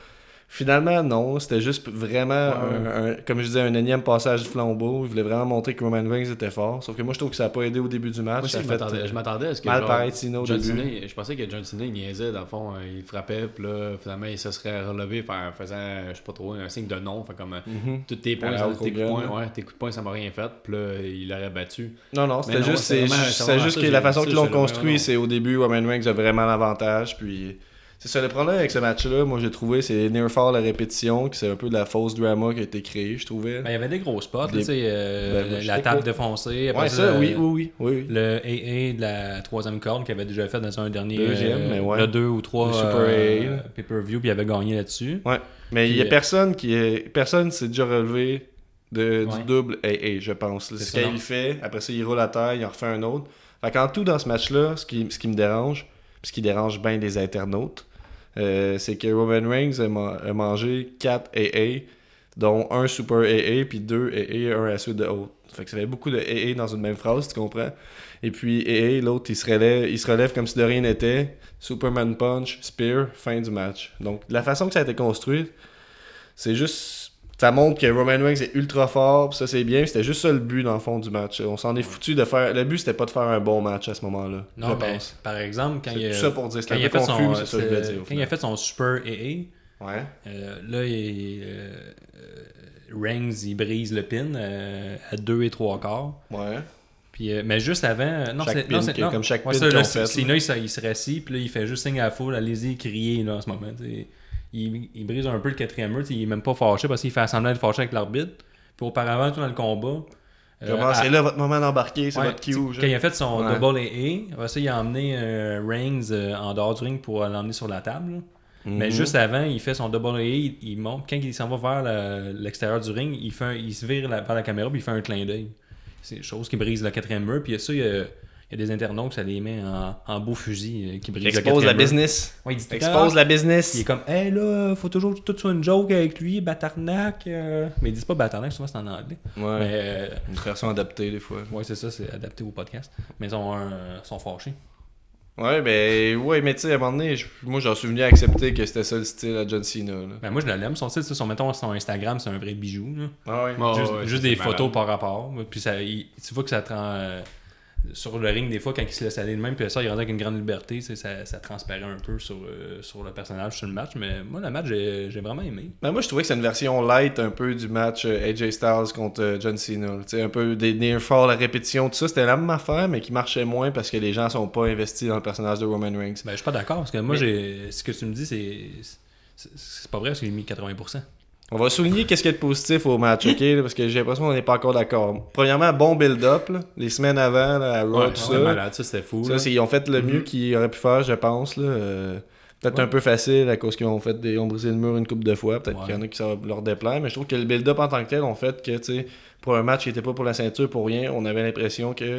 Finalement, non. C'était juste vraiment, un, un- comme je disais, un énième passage du flambeau. Il voulait vraiment montrer que Roman Reigns était fort. Sauf que moi, je trouve que ça n'a pas aidé au début du match. Moi ça je fait, m'attendais- je m'attendais à ce que. mal paraître Cena au John début. Je pensais que John Cena, il niaisait, dans le fond. euh, Il frappait, puis là, finalement, il se serait relevé en faisant, je sais pas trop, un signe de non. Fait comme, euh, Mhm. tous tes points, ça- tes coups de Hogan, poing, ouais, tes coups de poing, ça m'a rien fait. Puis là, il l'aurait battu. Non, non, c'était juste, c'est juste, que la façon qu'ils l'ont construit, c'est au début, Roman Reigns a vraiment l'avantage. Puis c'est ça, le problème avec ce match-là, moi j'ai trouvé, c'est near fall à répétition, que c'est un peu de la fausse drama qui a été créée, je trouvais. Ben, il y avait des gros spots, Des- tu sais, euh, Ben, la table défoncée. ouais, ça, le- oui, oui, oui, oui. Le AA de la troisième corde qu'il avait déjà fait dans un dernier. Deuxième, mais ouais. Le 2 ou 3 Le Super AA, là. pay-per-view, puis il avait gagné là-dessus. Ouais. Mais il y a euh, personne qui est. Personne s'est déjà relevé de, Ouais. du double AA, je pense. Ce qu'il fait. Après ça, il roule à terre, il en refait un autre. Fait qu'en tout, dans ce match-là, ce qui, ce qui me dérange, puis ce qui dérange bien les internautes, euh, c'est que Roman Reigns a, ma- a mangé 4 AA, dont un Super AA, puis 2 AA, un à suite de l'autre. Fait que ça fait beaucoup de AA dans une même phrase, tu comprends? Et puis AA, l'autre, il, se relève- il se relève comme si de rien n'était. Superman Punch, Spear, fin du match. Donc, la façon que ça a été construit, c'est juste. Ça montre que Roman Reigns est ultra fort, pis ça c'est bien. C'était juste ça le but dans le fond du match. On s'en est foutu de faire. Le but c'était pas de faire un bon match à ce moment-là. Non, je mais pense. par exemple, quand il, a- tout ça pour dire. quand il a fait confus, son, mais c'est ça que je voulais dire. quand il a fait son Super AA, Ouais. euh, là, il, euh, euh, Reigns, il brise le pin euh, à 2 et 3 quarts. Ouais. Puis, mais juste avant, non, c'est non, non. comme chaque Ouais, pin ça, là, il, se- il se rassit, puis là, il fait juste signe à la foule, allez-y, crier là, en ce moment. tu sais. Il, il brise un peu le quatrième mur, il est même pas fâché parce qu'il fait semblant d'être fâché avec l'arbitre. Puis auparavant, tout dans le combat. euh, à- c'est là votre moment d'embarquer, c'est Ouais, votre cue. Quand il a fait son Ouais. double AA, ça, il a emmené euh, Reigns euh, en dehors du ring pour l'emmener sur la table. Mais Mhm. juste avant, il fait son double AA, il, il monte. Quand il s'en va vers l'extérieur du ring, il, fait un- il se vire la- vers la caméra puis il fait un clin d'œil. C'est une chose qui brise le quatrième mur. Puis ça, il y a, y a des internautes, ça les met en, en beau fusil euh, qui brise le Expose la business. Ouais, il dit Expose la Il est business. comme, hey là, faut toujours que tout soit une joke avec lui, Batarnac. euh. Mais ils disent pas Batarnac, souvent c'est en anglais. Ouais. Mais euh, Une version adaptée des fois. Ouais, c'est ça, c'est adapté au podcast. Mais ils sont, sont fâchés. Ouais, ben, ouais, mais tu sais, à un moment donné, je- moi j'en suis venu à accepter que c'était ça le style à John Cena. Là. Ben, moi, je l'aime. Son site, son, mettons, son Instagram, c'est un vrai bijou. là. Ah ouais. Ouais, juste ouais, juste ça, des photos malade. par rapport. Puis ça, il- tu vois que ça te rend. euh, sur le ring, des fois, quand il se laisse aller de même, puis ça, il rendait avec une grande liberté. Ça, ça transparaît un peu sur, euh, sur le personnage, sur le match. Mais moi, le match, j'ai vraiment aimé. Ben, moi, je trouvais que c'est une version light un peu du match euh, AJ Styles contre euh, John Cena. là. Tu sais, un peu des near fall, la répétition, tout ça. C'était la même affaire, mais qui marchait moins parce que les gens sont pas investis dans le personnage de Roman Reigns. Ben, je suis pas d'accord, parce que moi, Mais- j'ai ce que tu me dis, c'est. c'est- C'est pas vrai, parce que j'ai mis 80%. On va souligner qu'est-ce qu'il y a de positif au match, ok? là, parce que j'ai l'impression qu'on n'est pas encore d'accord. Premièrement, bon build-up, les semaines avant, là, à Raw, Ouais, tout c'était ça. malade, ça c'était fou. Ça, c'est- ils ont fait le mieux Mhm. qu'ils auraient pu faire, je pense. là. Euh, Peut-être Ouais. un peu facile à cause qu'ils ont fait des... ont brisé le mur une coupe de fois. Peut-être Ouais. qu'il y en a qui ça va leur déplaire. Mais je trouve que le build-up en tant que tel ont fait que, tu sais, pour un match qui était pas pour la ceinture, pour rien, on avait l'impression que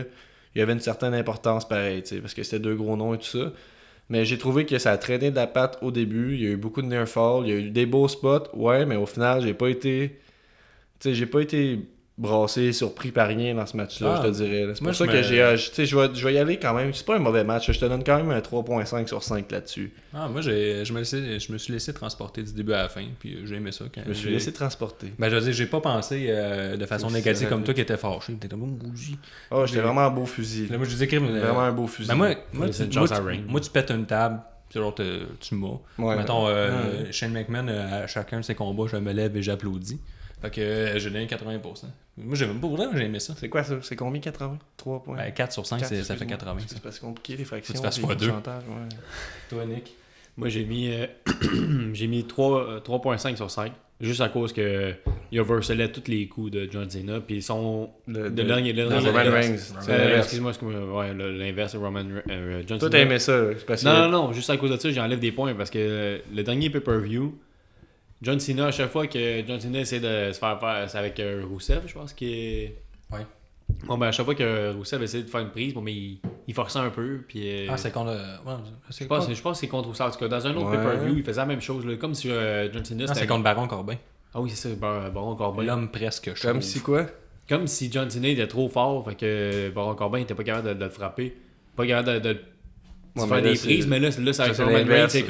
il y avait une certaine importance pareil, parce que c'était deux gros noms et tout ça. Mais j'ai trouvé que ça a traîné de la patte au début. Il y a eu beaucoup de near fall. Il y a eu des beaux spots. Ouais, mais au final, j'ai pas été. Tu sais, j'ai pas été brassé, surpris par rien dans ce match-là, Ah, je te dirais. C'est pour ça que me- j'ai. euh, je- vais, je vais y aller quand même. C'est pas un mauvais match. Je te donne quand même un 3.5 sur 5 là-dessus. Ah, moi, j'ai- je me, je me suis laissé transporter du début à la fin, puis euh, j'ai aimé ça. Quand Je me suis laissé transporter. Ben, je veux dire, j'ai pas pensé euh, de façon négative comme toi qui étais fâché. T'étais comme, oh, bougie. Oh, j'étais J'ai- vraiment un beau fusil. Là, moi, je disais, Vraiment un beau fusil. ben, moi, tu, moi, moi, pètes une table, te- tu m'as. Ouais, Mettons, euh, Ouais. Shane McMahon, à chacun de ses combats, je me lève et j'applaudis. Fait que euh, j'ai donné 80%. Moi, j'ai même pas j'ai aimé ça. C'est quoi ça? C'est combien 80 3 points? Ben, 4 sur 5, Quatre, c'est- ça fait excuse-moi. 80. ça. C'est parce compliqué les fractions. Faut que tu fasses les fois deux. pourcentages, ouais. Toi, Nick? Moi, j'ai mis, euh, *clears throat* j'ai mis 3, euh, 3.5 sur 5. Juste à cause que il overselait tous les coups de John Cena. Puis son. Le, de- dernier- le Roman Reigns. Euh, l'inverse. excuse-moi, excuse-moi. Ouais, le- l'inverse, Roman euh, John Toi, Cena. t'as aimé ça. c'est parce que- Non, non, non, juste à cause de ça, j'enlève des points parce que euh, le dernier pay-per-view, John Cena, à chaque fois que John Cena essaie de se faire faire, c'est avec euh, Rousseff, je pense qu'il est. Ouais. Bon, ben, à chaque fois que Rousseff essaie de faire une prise, bon, mais il, il forçait un peu, puis. euh, Ah, c'est contre. euh, ouais, c'est je pense, contre- je pense que c'est contre Rousseff. En tout cas, dans un autre Ouais. pay-per-view, il faisait la même chose, là, comme si euh, John Cena Non, c'était. c'est contre Baron Corbin. Ah oui, c'est ça, Bar- Baron Corbin. L'homme presque Comme chauve. si quoi? Comme si John Cena était trop fort, fait que Baron Corbin était pas capable de, de le frapper. Pas capable de, de- des prises, mais là, là ça, ça, avec c'est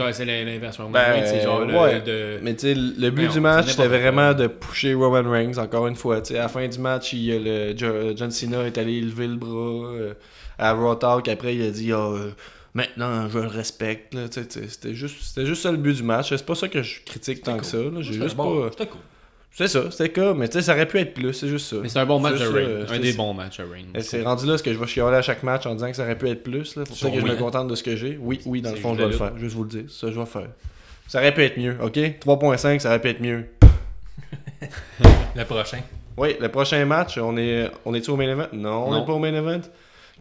c'est Ben, genre le- de... Mais tu sais, le but du match, c'était vraiment de pusher Roman Reigns, encore une fois. à la fin du match, il, y a le, Jo- John Cena est allé lever le bras euh, à Raw Talk. Après, il a dit euh, Maintenant, je le respecte. C'était juste, c'était juste ça le but du match. C'est pas ça que je critique tant que ça. J'ai juste bon, pas. C'était cool. C'est ça, c'était comme. Mais tu sais, ça aurait pu être plus, c'est juste ça. Mais c'est un bon match de Reigns. euh, Un des bons matchs de. Et C'est rendu là ce que je vais chialer à chaque match en disant que ça aurait pu être plus. Là, pour ça que je me contente de ce que j'ai. Oui, oui, dans le fond, je vais le faire. Juste vous le dire. Ça, je vais faire. Ça aurait pu être mieux, ok? 3.5, ça aurait pu être mieux. *laughs* Le prochain. Oui, le prochain match, on est on est au main event? Non, on n'est pas au main event.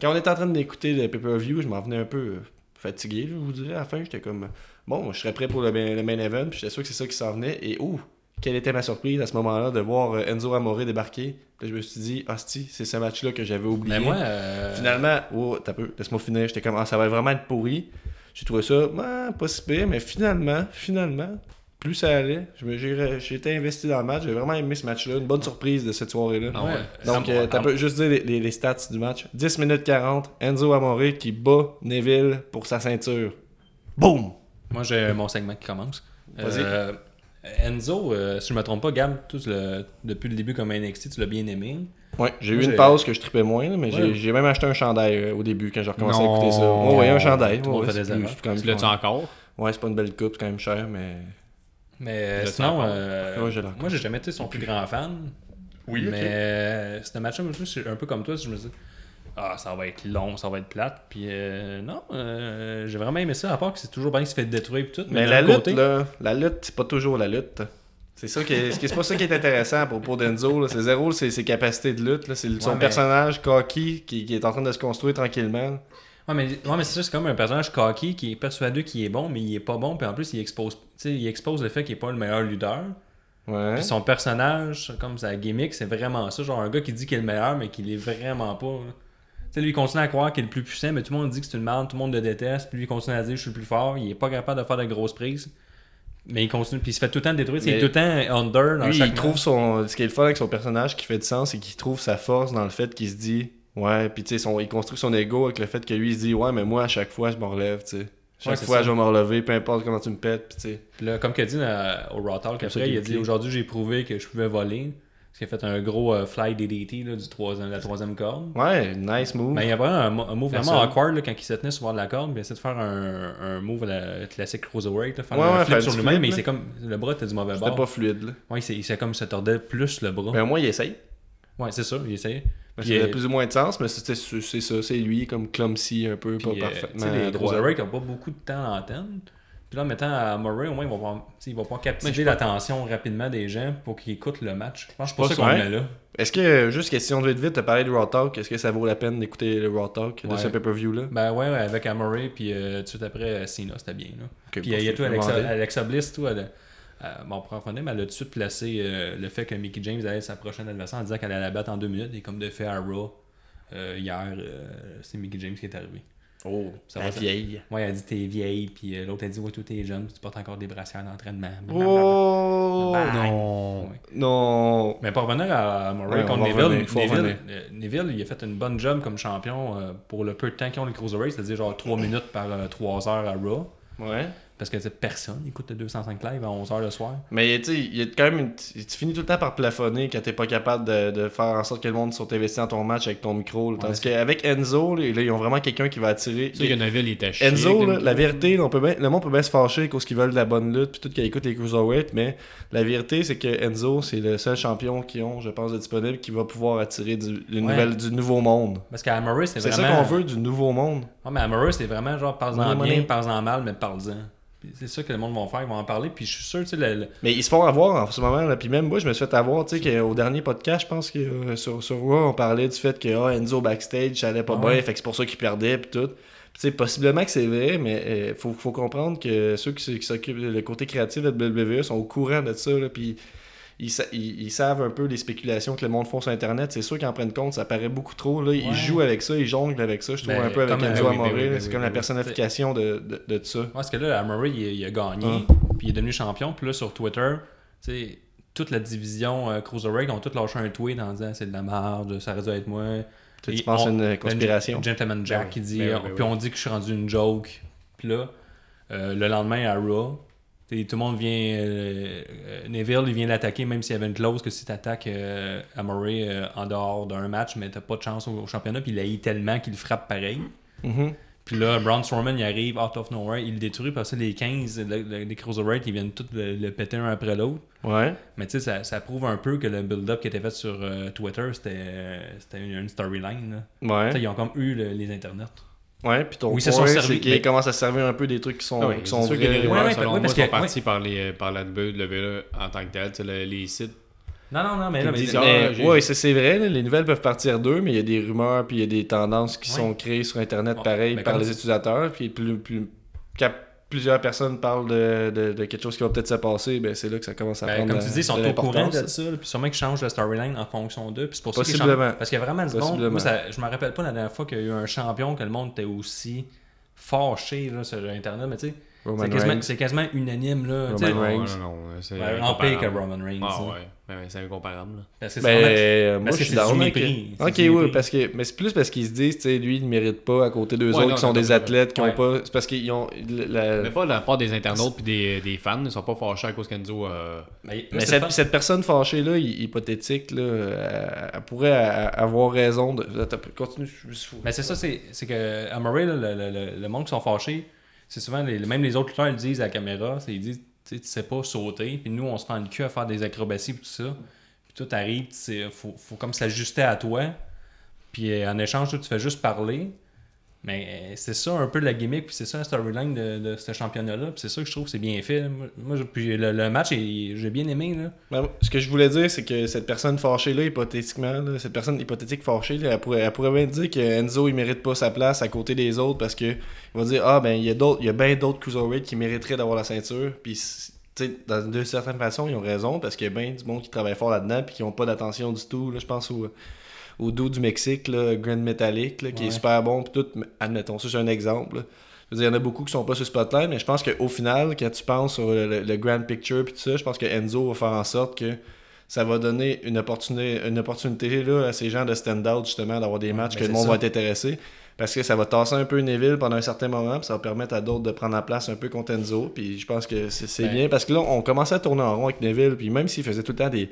Quand on était en train d'écouter le pay-per-view, je m'en venais un peu euh, fatigué, je vous dirais. À la fin, j'étais comme, bon, je serais prêt pour le main event, puis j'étais sûr que c'est ça qui s'en venait. Et ouh, quelle était ma surprise à ce moment-là de voir euh, Enzo Amore débarquer. Puis je me suis dit, hostie, c'est ce match-là que j'avais oublié. Mais moi, euh, Finalement, oh, t'as peu, laisse-moi finir. J'étais comme, ah, ça va vraiment être pourri. J'ai trouvé ça, ben, pas si pire, mais finalement, finalement, plus ça allait, je me- j'ai j'ai été investi dans le match. J'ai vraiment aimé ce match-là. Une bonne surprise de cette soirée-là. Ah ouais. Donc, euh, t'as ah, peu juste dire les, les- les stats du match. 10 minutes 40, Enzo Amore qui bat Neville pour sa ceinture. Boum! Moi, j'ai mon segment qui commence. Vas-y. Euh, Enzo, euh, si je me trompe pas, Gab, tout le- depuis le début comme NXT, tu l'as bien aimé. Ouais, j'ai eu une pause que je tripais moins, mais j'ai- Ouais. j'ai même acheté un chandail euh, au début quand j'ai recommencé Non. à écouter ça. Oh, ouais, un chandail. Ouais, plus- quand même Tu l'as-tu encore? Ouais, c'est pas une belle coupe, c'est quand même cher, mais. Mais euh, sinon, euh, Ouais, j'ai l'air moi, j'ai jamais été son plus grand fan. Oui, Mais euh, ce match-là, un peu comme toi, je me dis, ah, ça va être long, ça va être plate. Puis euh, non, euh, j'ai vraiment aimé ça, à part que c'est toujours bien qu'il se fait détruire et tout. Mais, la lutte, côté, là, la lutte, c'est pas toujours la lutte. C'est ça qui est, c'est pas ça qui est intéressant à propos d'Enzo. C'est zéro, c'est ses capacités de lutte. là. C'est son Ouais, mais- personnage cocky qui, qui est en train de se construire tranquillement. Ouais, mais, ouais, mais c'est ça, c'est comme un personnage cocky qui est persuadé qu'il est bon, mais il est pas bon. Puis en plus, il expose, il expose le fait qu'il est pas le meilleur lutteur. Ouais. Puis son personnage, comme sa gimmick, c'est vraiment ça. Genre un gars qui dit qu'il est le meilleur, mais qu'il est vraiment pas. là. Tu sais, lui, il continue à croire qu'il est le plus puissant, mais tout le monde dit que c'est une merde, tout le monde le déteste. Puis lui, il continue à dire je suis le plus fort. Il est pas capable de faire de grosses prises. Mais il continue, puis il se fait tout le temps détruire. Il est tout le temps under dans Lui, chaque il trouve son. Ce qui est le fun avec son personnage qui fait du sens, c'est qu'il trouve sa force dans le fait qu'il se dit. Ouais, puis tu sais, il construit son ego avec le fait que lui, il se dit Ouais, mais moi, à chaque fois, je me relève, tu sais. Chaque Ouais, fois, ça. je vais me relever, peu importe comment tu me pètes, puis tu sais. Puis là, comme qu'il a dit euh, au Raw Talk après, il a dit aujourd'hui j'ai prouvé que je pouvais voler. Parce qu'il a fait un gros euh, fly DDT là, du troisième, de la troisième corde. Ouais, nice move. Mais il y a vraiment un, mo- un move Personne. vraiment awkward là, quand il se tenait sur le bord de la corde. Il essaie de faire un, un move la classique cruiserweight. Là, faire Ouais, un ouais, flip faire sur lui-même, mais il s'est comme. Le bras était du mauvais C'était bord. pas fluide, là. Ouais, il s'est- il comme se tordait plus le bras. Mais au moins, il essaye. Ouais, c'est ça, il essayait. Mais Puis, ça a euh, plus ou moins de sens, mais c'est ça, c'est lui, comme clumsy, un peu, Puis, pas euh, parfaitement. les droit. cruiserweights n'ont pas beaucoup de temps à l'antenne. Puis là, en mettant à Murray, au moins, il va pouvoir, il va pouvoir captiver l'attention rapidement des gens pour qu'ils écoutent le match. Je pense que c'est pour pas ça qu'on met là. Est-ce que, juste question de vite vite, t'as parlé de Raw Talk, est-ce que ça vaut la peine d'écouter le Raw Talk de ce pay-per-view-là? Ben ouais, ouais, avec Amory, puis euh, tout de suite après, euh, Cena, c'était bien. Là. Puis il y a tout Alexa. Alexa Bliss, tout, elle, euh, bon, pour en finir, mais elle a tout de suite placé euh, le fait que Mickey James allait être sa prochaine adversaire en disant qu'elle allait la battre en deux minutes. Et comme de fait à Raw, hier, c'est Mickey James qui est arrivé. Oh, Ça la va, ça- vieille. Moi, elle a dit t'es vieille, puis euh, l'autre a dit ouais, toi t'es jeune, tu portes encore des brassières d'entraînement. Oh Bye. Non. Ouais. Non. Mais pour revenir à Murray Ouais, contre Neville, revenir, Neville, euh, Neville, il a fait une bonne job comme champion euh, pour le peu de temps qu'ils ont les Cruiserweights, c'est-à-dire genre 3 minutes par 3 heures à Raw. Ouais. Parce que personne écoute le 205 live à 11h le soir. Mais tu sais, il y a quand même une... Tu finis tout le temps par plafonner quand t'es pas capable de, de faire en sorte que le monde soit investi dans ton match avec ton micro. là. Tandis qu'avec Enzo, là, là, ils ont vraiment quelqu'un qui va attirer. Tu sais que Neville, il était chier. Enzo, là, la vérité, là, on peut bien- le monde peut bien se fâcher cause qu'ils veulent de la bonne lutte puis tout qu'ils écoutent les cruiserweights, mais la vérité c'est que Enzo c'est le seul champion qu'ils ont, je pense, de disponible qui va pouvoir attirer du, une Ouais. nouvelle, du nouveau monde. Parce qu'à Murray, c'est C'est vraiment. ça qu'on veut, du nouveau monde. Ouais, mais Murray, c'est vraiment genre parle-en bien, parle-en mal, mais parle-en. C'est ça que le monde va faire, ils vont en parler. Puis je suis sûr, tu sais, le- le- Mais ils se font avoir en ce moment. Là. Puis même moi, je me suis fait avoir. Tu sais, qu'au dernier podcast, je pense que euh, sur, sur on parlait du fait que ah, Enzo backstage, ça allait pas Ah bien, fait que c'est pour ça qu'il perdait. Puis tout. Puis, tu sais, possiblement que c'est vrai, mais il faut, faut comprendre que ceux qui s'occupent le côté créatif de WWE sont au courant de ça. Là, puis ils, sa- ils, ils savent un peu les spéculations que le monde font sur Internet. C'est sûr qu'ils en prennent compte, ça paraît beaucoup trop. Là. Ils jouent avec ça, ils jonglent avec ça. Je trouve Ben, un peu avec Enzo euh, oui, Amore. ben oui, ben c'est oui, comme ben la personnification de, de, de ça. Ouais, parce que là, Murray, il, il a gagné, Ah. puis il est devenu champion. Puis là, sur Twitter, tu sais, toute la division euh, Cruiserweight ont tous lâché un tweet en disant c'est de la merde, ça aurait dû être moi. Tu, penses à une conspiration? Un gentleman Jack Ben oui, qui dit, ben oui, euh, ben puis on dit que je suis rendu une joke. Puis là, euh, le lendemain à Raw, t'sais, tout le monde vient. euh, euh, Neville, il vient l'attaquer, même s'il y avait une clause que si t'attaques euh, Amore euh, en dehors d'un match, mais t'as pas de chance au, au championnat, puis il haït tellement qu'il frappe pareil. Mhm. Puis là, Braun Strowman, il arrive out of nowhere, il le détruit, parce que les 15, le- le- les Cruiserweight, ils viennent tous le, le péter un après l'autre. Ouais. Mais tu sais, ça, ça prouve un peu que le build-up qui était fait sur Twitter, c'était une, une storyline. Tu. Ils ont comme eu le- les internets. Ouais, puis ton Oui, point, c'est qu'ils mais- commencent à se servir un peu des trucs qui sont, Ah oui, qui sont sûr que les vrais. rumeurs, Ouais, ouais, selon ouais, moi, parce sont que- partis par, les, par la WWE en tant que tel. tu sais, le- les sites. Non, non, non, mais là, mais- disent, Mais, Ah, ouais, c'est c'est vrai, là, les nouvelles peuvent partir d'eux, mais il y a des rumeurs puis il y a des tendances qui Ouais. sont créées sur Internet pareil par les utilisateurs. Puis plus, plusieurs personnes parlent de, de, de quelque chose qui va peut-être se passer, ben c'est là que ça commence à Ben, prendre comme tu dis, ils sont au courant de ça, puis sûrement qu'ils changent la storyline en fonction d'eux. Puis pour Possiblement. Parce qu'il y a vraiment du monde. Moi, ça- je me rappelle pas la dernière fois qu'il y a eu un champion que le monde était aussi fâché là, sur Internet, mais tu sais, c'est quasiment, quasiment unanime. Là, Roman. Non, Reigns. non, non, c'est pire que incomparable. Roman Reigns. Ah ouais, ouais, c'est incomparable. là. Parce que c'est Ben, vraiment- euh, moi, parce je suis. C'est Ok, oui, mépris. parce que, mais c'est plus parce qu'ils se disent, tu sais, lui, il ne mérite pas à côté d'eux Ouais, autres non, qui sont des athlètes qui ouais. ont pas. C'est parce qu'ils ont. la- Mais pas la part des internautes puis des, des fans, ils sont pas fâchés à cause qu'Enzo. Euh... Mais, Mais cette, cette personne fâchée-là, hy- hypothétique, là, elle, elle pourrait avoir raison de. Continue, je me suis fou. Mais c'est ça, c'est c'est que à Murray, là, le, le- le- le monde qui sont fâchés, c'est souvent, les, même les autres lutteurs le disent à la caméra, ils disent, tu sais, pas sauter, puis nous on se prend le cul à faire des acrobaties et tout ça. Puis toi t'arrives, sais, faut, faut comme s'ajuster à toi, puis euh, en échange, toi, tu fais juste parler. Mais euh, c'est ça un peu la gimmick, puis c'est ça la storyline de, de ce championnat-là, puis c'est ça que je trouve que c'est bien fait. Moi, je- puis le, le match, j'ai bien aimé. Là. Ben, ce que je voulais dire, c'est que cette personne fâchée-là, hypothétiquement, cette personne hypothétique fâchée, là, elle, pourrait, elle pourrait bien dire que Enzo, il mérite pas sa place à côté des autres parce que il va dire Ah, ben, il y a d'autres, y a bien d'autres cruiserweights qui mériteraient d'avoir la ceinture. Puis, tu sais, dans- de certaines façons, ils ont raison parce qu'il y a bien du monde qui travaille fort là-dedans puis qui ont pas d'attention du tout. Là, je pense au dos du Mexique, là, Grand Metallic, là, qui est super bon. Puis tout, admettons, ça, c'est un exemple. là. Je veux dire, il y en a beaucoup qui sont pas sur Spotlight, mais je pense qu'au final, quand tu penses sur le, le- le grand picture puis tout ça, je pense que Enzo va faire en sorte que ça va donner une opportunité, une opportunité là, à ces gens de stand-out, justement, d'avoir des matchs que le monde ça. va être intéressé. Parce que ça va tasser un peu Neville pendant un certain moment, puis ça va permettre à d'autres de prendre la place un peu contre Enzo. Puis je pense que c'est c'est Ben. bien. Parce que là, on commençait à tourner en rond avec Neville, puis même s'il faisait tout le temps des.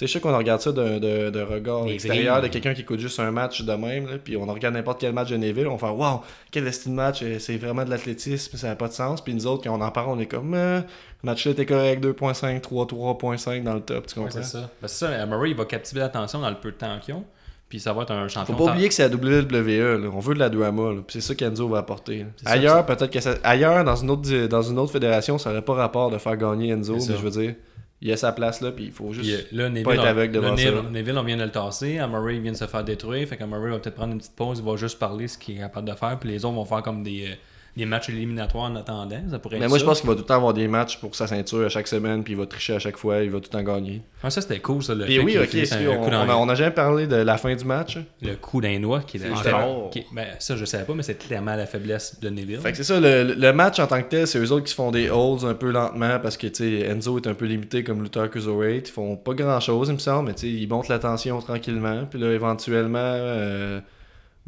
Je sais qu'on regarde ça d'un regard extérieur de quelqu'un qui écoute juste un match de même, là, puis on regarde n'importe quel match de Neville, on fait Waouh, quel estime de match, euh, c'est vraiment de l'athlétisme, ça n'a pas de sens. Puis nous autres, quand on en parle, on est comme Euh, Le match-là était correct, 2.5, 3, 3.5 dans le top, tu Ouais, comprends? c'est ça. Ben, ça, Murray il va captiver l'attention dans le peu de temps qu'ils ont, puis ça va être un champion. Faut pas oublier que c'est la WWE, là. on veut de la drama, là. Puis c'est ça qu'Enzo va apporter. Ailleurs, peut-être que ça... ailleurs dans une autre dans une autre fédération, ça aurait pas rapport de faire gagner Enzo, mais je veux dire, il a sa place là, puis il faut juste. euh, là, Neville, pas être aveugle devant ça, Neville, on vient de le tasser. Murray vient de se faire détruire. Fait Murray va peut-être prendre une petite pause. Il va juste parler ce qu'il est capable de faire. Puis les autres vont faire comme des, euh, des matchs éliminatoires en attendant. Ça pourrait Mais être moi, ça. je pense qu'il va tout le temps avoir des matchs pour sa ceinture à chaque semaine, puis il va tricher à chaque fois, il va tout le temps gagner. Ah, ça, c'était cool, ça. Le Puis fait oui, ok, si, on, on a, on a jamais parlé de la fin du match. le coup d'un doigt. Qui est Encore. qui- ben, ça, je savais pas, mais c'est clairement la faiblesse de Neville. Fait que c'est ça, le, le match en tant que tel, c'est eux autres qui se font des holds un peu lentement parce que tu sais, Enzo est un peu limité comme lutteur cruiserweight. Ils font pas grand chose, il me semble, mais tu sais, ils montent la tension tranquillement. Puis là, éventuellement, euh,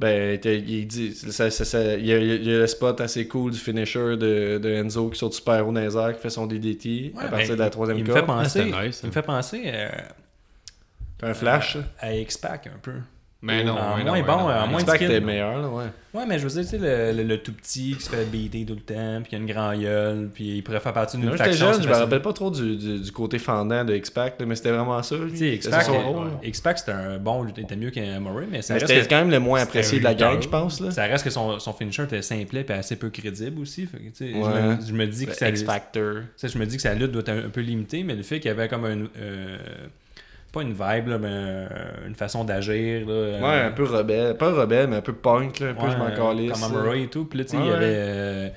ben, il dit, ça, ça- ça- il y, a, il y a le spot assez cool du finisher de, de Enzo qui saute super haut dans les airs, qui fait son DDT à partir ben, de la troisième il me fait penser, Ah, nice, il me fait penser euh, T'as un flash. ça? à X-Pac un peu. Mais non, En mais moins non, bon, non, en moins t'es meilleur, là, ouais. Ouais, mais je veux dire, tu sais, le, le- le tout petit qui se fait beater tout le temps, puis il a une grande gueule, puis il pourrait faire partie d'une j'étais faction. jeune, je me rappelle pas trop du, du, du côté fendant de X-Pac, mais c'était vraiment ça. Tu sais, X-Pac, euh, ouais, X-Pac, c'était un bon, il était mieux qu'un Murray, mais ça Mais reste, c'était quand même le moins apprécié de la gang, je pense. Là. ça reste que son, son finisher était simplet et assez peu crédible aussi. Fait je, Ouais. me, je me dis que ça, X-Factor. je me dis que sa lutte doit être un, un peu limitée, mais le fait qu'il y avait comme un, euh, pas une vibe, là, mais euh, une façon d'agir. là, euh, Ouais, un peu rebelle. Pas rebelle, mais un peu punk, là, un peu Ouais, je m'en calisse. Comme Murray et tout. Puis là, tu sais, il y avait.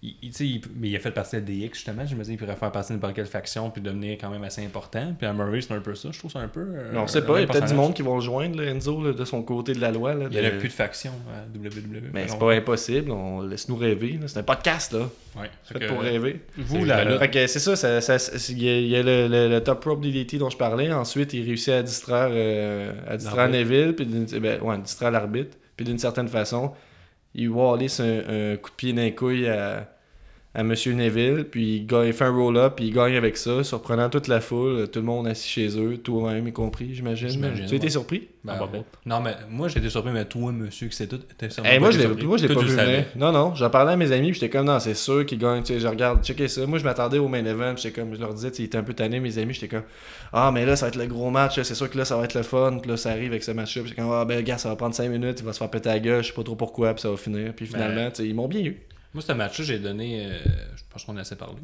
Il, il- il- mais il a fait partie de DX justement. Je me dis, il pourrait faire partie de n'importe quelle faction puis devenir quand même assez important. Puis à Murray, c'est un peu ça. Je trouve ça un peu. euh, Mais on sait pas, il y a peut-être du monde qui vont le joindre, là, Enzo, là, de son côté de la loi. Là, Il y en a plus de faction à WWE. Mais c'est pas impossible, on laisse nous rêver. là. C'est un podcast, là. Ouais. Fait que, pour rêver. Vous, Fait que c'est ça, ça, ça- c'est- il y a, il y a le, le- le top rope DDT dont je parlais. Ensuite, il réussit à distraire, euh, à distraire. Neville, puis d'une- ben, ouais, distraire l'arbitre. Puis d'une certaine façon, il Wallace un, un coup de pied d'un couille à, à Monsieur Neville, puis il, gagne- il fait un roll-up, puis il gagne avec ça, surprenant toute la foule, tout le monde assis chez eux, toi-même y compris, j'imagine. Tu as été ouais. surpris? Ben, Ah, ouais. Non, mais moi, j'ai été surpris, mais toi, monsieur, que c'est tout. pas moi, je été moi, je l'ai pas vu venir. Non, non, j'en parlais à mes amis, puis j'étais comme, non, c'est sûr qu'il gagne. Tu sais, je regarde, checker ça. Moi, je m'attendais au main event, puis j'étais comme, je leur disais, tu sais, ils étaient un peu tannés, mes amis, j'étais comme, ah, mais là, ça va être le gros match, c'est sûr que là, ça va être le fun, puis là, ça arrive avec ce match-là, puis j'étais comme, ah, ben, gars, ça va prendre 5 minutes, il va se faire péter la gueule, je sais pas trop pourquoi, puis ça va finir. Puis finalement, Ben, tu sais, ils m'ont bien eu. Moi, ce match-là, j'ai donné. euh, je pense qu'on a assez parlé.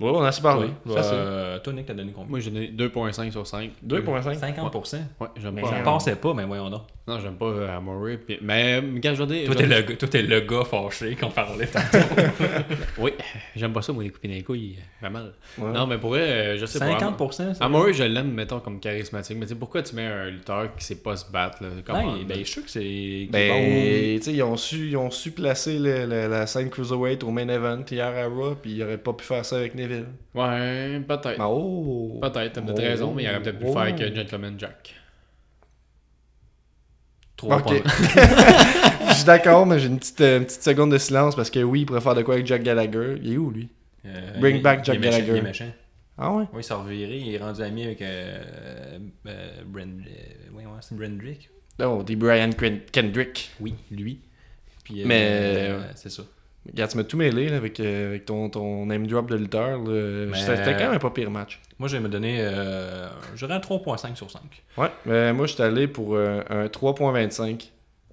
Ouais, on a assez parlé. Toi, Facile. euh, toi, Nick, t'as donné combien? Moi, j'ai donné 2.5 sur 5. 2.5. 50%. Ouais, j'aime Mais pas. Ouais. passait pas, mais voyons donc. Non, j'aime pas euh, Amory. puis- Mais, quand je dire. Toi, je t'es le, gars- toi, t'es le gars fâché qu'on parlait *laughs* tantôt. Oui, j'aime pas ça, moi, les couper dans les couilles. Pas mal. Ouais. Non, mais pour vrai, euh, je sais pas. 50%, ça. Amory, je l'aime, mettons, comme charismatique. Mais tu sais, pourquoi tu mets un lutteur qui sait pas se battre, là? Comment? Ben, ben, je suis sûr que c'est. Ben, tu sais, ils ont su, ils ont su placer le- le- la scène Cruiserweight au main event hier à Raw, puis ils auraient pas pu faire ça avec Neville. Ouais, peut-être. Ben, oh! Peut-être, t'as peut-être Oh. raison, mais il aurait peut-être pu Oh. faire avec Gentleman Jack. Trois Ok. points. *laughs* Je suis d'accord, mais j'ai une petite, euh, une petite seconde de silence parce que oui, il pourrait faire de quoi avec Jack Gallagher. Il est où, lui? Euh, Bring il- back il Jack méchant, Gallagher. Il est méchant. Ah ouais? Oui, il s'est reviré. Il est rendu ami avec. Euh, euh, Brand... euh, oui, ouais, c'est Brandrick. Oh, des Brian Ken- Kendrick. Oui, lui. Puis, Mais- c'est ça. Regarde, tu m'as tout mêlé là, avec, euh, avec ton, ton name drop de lutteur. C'était quand même un pas pire match. Moi, je vais me donner. Euh, J'aurais un 3.5 sur 5. Ouais, mais moi, je suis allé pour euh, un 3.25.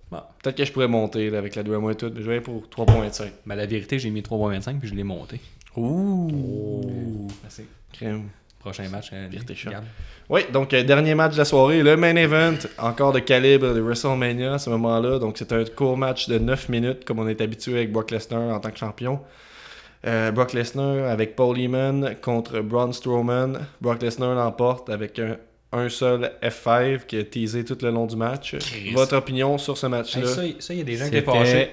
Bon. Peut-être que je pourrais monter là, avec la 2 à moi et tout, mais je vais aller pour 3.5. Ben, la vérité, j'ai mis 3.25 puis je l'ai monté. Ouh! Merci. Crème. Prochain match. euh. Oui, donc euh, dernier match de la soirée, le main event, encore de calibre de WrestleMania à ce moment-là. Donc c'est un court match de 9 minutes, comme on est habitué avec Brock Lesnar en tant que champion. Euh, Brock Lesnar avec Paul Heyman contre Braun Strowman. Brock Lesnar l'emporte avec un, un seul F5 qui a teasé tout le long du match. Christ. Votre opinion sur ce match-là? Ça, ça, il y a des gens qui étaient fâchés.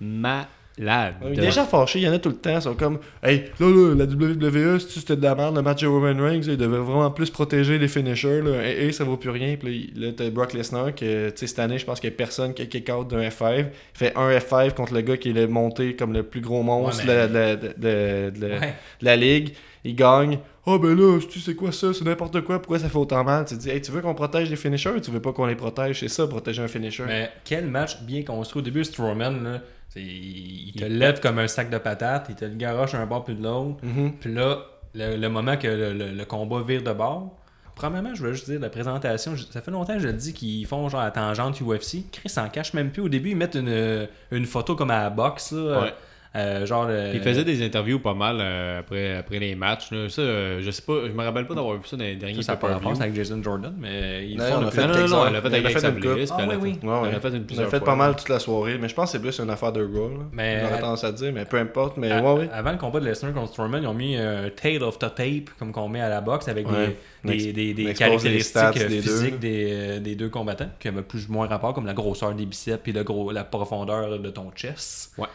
C'était malade. Ouais, Déjà fâchés, il y en a tout le temps. Ils sont comme Hey, là, là, la WWE, si c'était de la merde, le match de Roman Reigns, là, ils devaient vraiment plus protéger les finishers. Là. Hey, ça vaut plus rien. Puis là, t'as Brock Lesnar, que tu sais, cette année, je pense qu'il n'y a personne qui a kick out d'un F5. Il fait un F5 contre le gars qui est monté comme le plus gros monstre Ouais, mais- de, la- de- de- de- de- Ouais. de la ligue. Il gagne. Oh, ben là, tu sais quoi ça C'est n'importe quoi. Pourquoi ça fait autant mal? Tu te dis, hey, tu veux qu'on protège les finishers ou tu veux pas qu'on les protège? C'est ça, protéger un finisher. Mais quel match bien construit. Au début, Strowman, là, il te lève comme un sac de patates, il te le garoche un bord puis de l'autre. Mhm. Puis là, le, le moment que le, le- le combat vire de bord, premièrement, je veux juste dire, la présentation, ça fait longtemps que je le dis qu'ils font genre la tangente UFC. Chris s'en cache même plus. Au début, ils mettent une, une photo comme à la boxe, là, Ouais. Euh, genre le- Il faisait des interviews pas mal euh, après, après les matchs. là. Ça, euh, je sais pas, je me rappelle pas d'avoir vu ça dans les derniers Ça, ça n'a pas rapport avec Jason Jordan, mais ils Non, font on a fait Non, non, non, elle l'a fait a avec fait Alexa. Bliss. Ah, a oui, fait- oui. Ouais, ouais. Elle a fait une On a plusieurs fait fois. pas mal toute la soirée, mais je pense que c'est plus une affaire de Raw. J'aurais tendance à dire, mais peu importe. Mais À- ouais, ouais. Avant le combat de Lesnar contre Strowman, ils ont mis un tail of the tape, comme qu'on met à la boxe, avec Ouais. des, des, des, caractéristiques des physiques des, euh, des deux combattants, qui avaient plus ou moins rapport, comme la grosseur des biceps et le gros, la profondeur de ton chest. Ouais,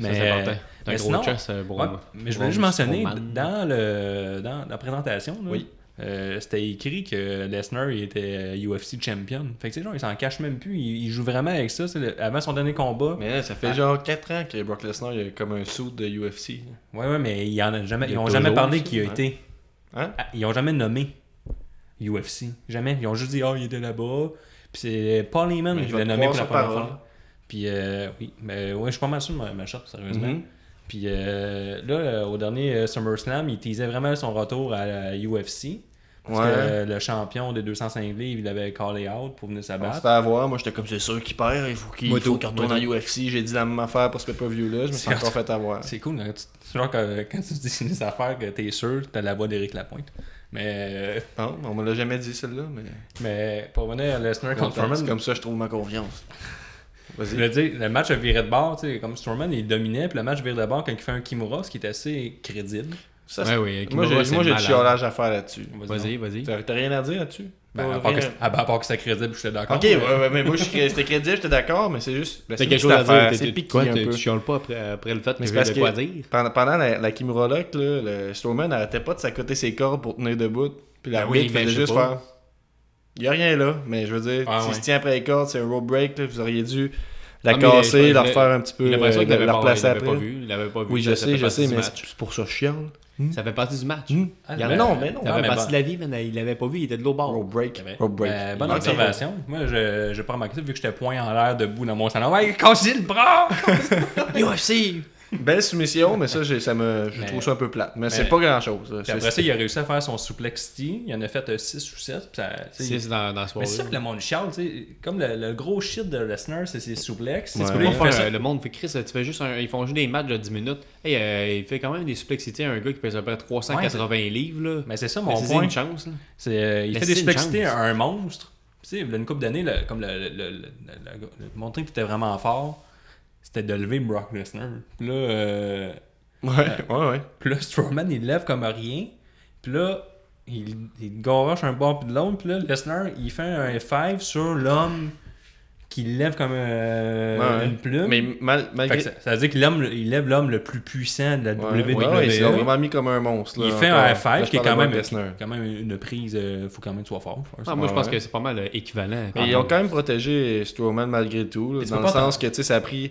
Mais- c'est important. Un mais gros sinon- chest, euh, Braun- Ouais, mais je voulais juste mentionner, dans, le, dans la présentation, là, Oui. euh, c'était écrit que Lesnar il était euh, UFC champion. Fait que ces gens, ils s'en cachent même plus. Il, il joue vraiment avec ça. le- avant son dernier combat. Mais là, ça fait Ah. genre 4 ans que Brock Lesnar il a comme un suit de UFC. Ouais, ouais, mais ils en a jamais, Il ils ont jamais parlé qui a été. Hein? Ah, Ils ont jamais nommé UFC. Jamais. Ils ont juste dit, ah, il était là-bas. Puis c'est Paul Heyman qui l'a nommé pour la première parole. fois. Puis euh, oui, mais ouais, je suis pas mal sûr de ma, ma sérieusement. Mhm. Puis euh, là, euh, au dernier euh, SummerSlam, il teasait vraiment son retour à la UFC. Parce Ouais. que euh, le champion des 205 livres, il avait callé out pour venir s'abattre. fait avoir. Moi, j'étais comme c'est sûr qu'il perd. Il faut qu'il retourne à UFC. J'ai dit la même affaire pour ce pay-per-view-là. Je me suis encore *laughs* fait avoir. C'est cool, quand tu, c'est genre que, quand tu dis *laughs* des affaires que t'es sûr, t'as la voix d'Éric Lapointe. Mais, euh, Non, on me l'a jamais dit celle-là. Mais mais pour revenir à Lesnar contre c'est Strowman, comme ça que je trouve ma confiance. Je Vas-y. veux dire, le match a viré de bord, tu sais, comme Strowman, il dominait, puis le match vire de bord quand il fait un Kimura, ce qui est assez crédible. Ça, Ouais, oui, moi, j'ai du chiolage à faire là-dessus. Vas-y, vas-y. T'as t'as rien à dire là-dessus? Ben, Pas à, part que, rien. à part que c'est crédible, je suis d'accord. Ok, ouais, ouais, mais moi, c'était crédible, j'étais d'accord, mais c'est juste. ben, T'as c'est quelque chose à dire. C'est un tu chiales pas après, après le fait Mais c'est que dire? pendant, pendant la, la là, le Strowman n'arrêtait pas de s'accoter ses cordes pour tenir debout. Puis la Ben oui, faisait juste pas. faire. Il y a rien là, mais je veux dire, Ah, s'il ouais. se tient après les cordes, c'est un rope break, là, vous auriez dû la Ah, casser, la refaire un petit peu, euh, la replacer après. pas vu. Il l'avait pas vu. Oui, je sais, je sais, mais c'est pour ça je chiale. Ça fait partie du match. Hmm. Ah, non, mais non. Ça non, fait partie de la vie, mais il l'avait pas vu, il était de l'autre bord. Rope break. Ben, bonne observation. Moi, je j'ai pas remarqué vu que j'étais point en l'air debout dans mon salon. Ouais, cassez le bras! *laughs* UFC! *laughs* Belle soumission, mais ça, ça me, je Mais- trouve ça un peu plate. Mais, mais- c'est pas grand chose. Puis après ça, il a réussi à faire son suplexity. Il en a fait 6 ou 7. C'est dans, dans la Mais soirée. c'est ça que le monde chiale, tu sais. Comme le, le gros shit de Lesnar, c'est ses. Ouais. Tu ça. euh, le monde fait Chris, tu fais juste un- ils font juste des matchs de 10 minutes. Hey, euh, il fait quand même des supplexités à un gars qui pèse à peu près 380 livres là. Mais c'est ça Mais mon c'est point. une chance euh, il Mais fait des chance. à un monstre. Tu sais, il y a une couple d'années, comme le, le, le, le, le- le montrer qui était vraiment fort, c'était de lever Brock Lesnar. Puis là, euh, Ouais, ouais, ouais. puis là, Strowman, il lève comme rien. Puis là, il, il garoche un bord puis de l'autre. Puis là, Lesnar, il fait un F5 sur l'homme qui lève comme euh, Ouais, une plume. Mais mal- malgré. ça, ça veut dire qu'il lève, il lève l'homme le plus puissant de la Ouais, WWE. ouais, ouais, il l'a vraiment mis comme un monstre. là, il fait un Là, F5 je qui est quand même, quand même une prise. Il faut quand même que tu sois fort. Ah, moi je pense ouais. que c'est pas mal euh, équivalent. Mais ils ont quand même protégé Strowman malgré tout. là, dans le sens que tu sais, ça a pris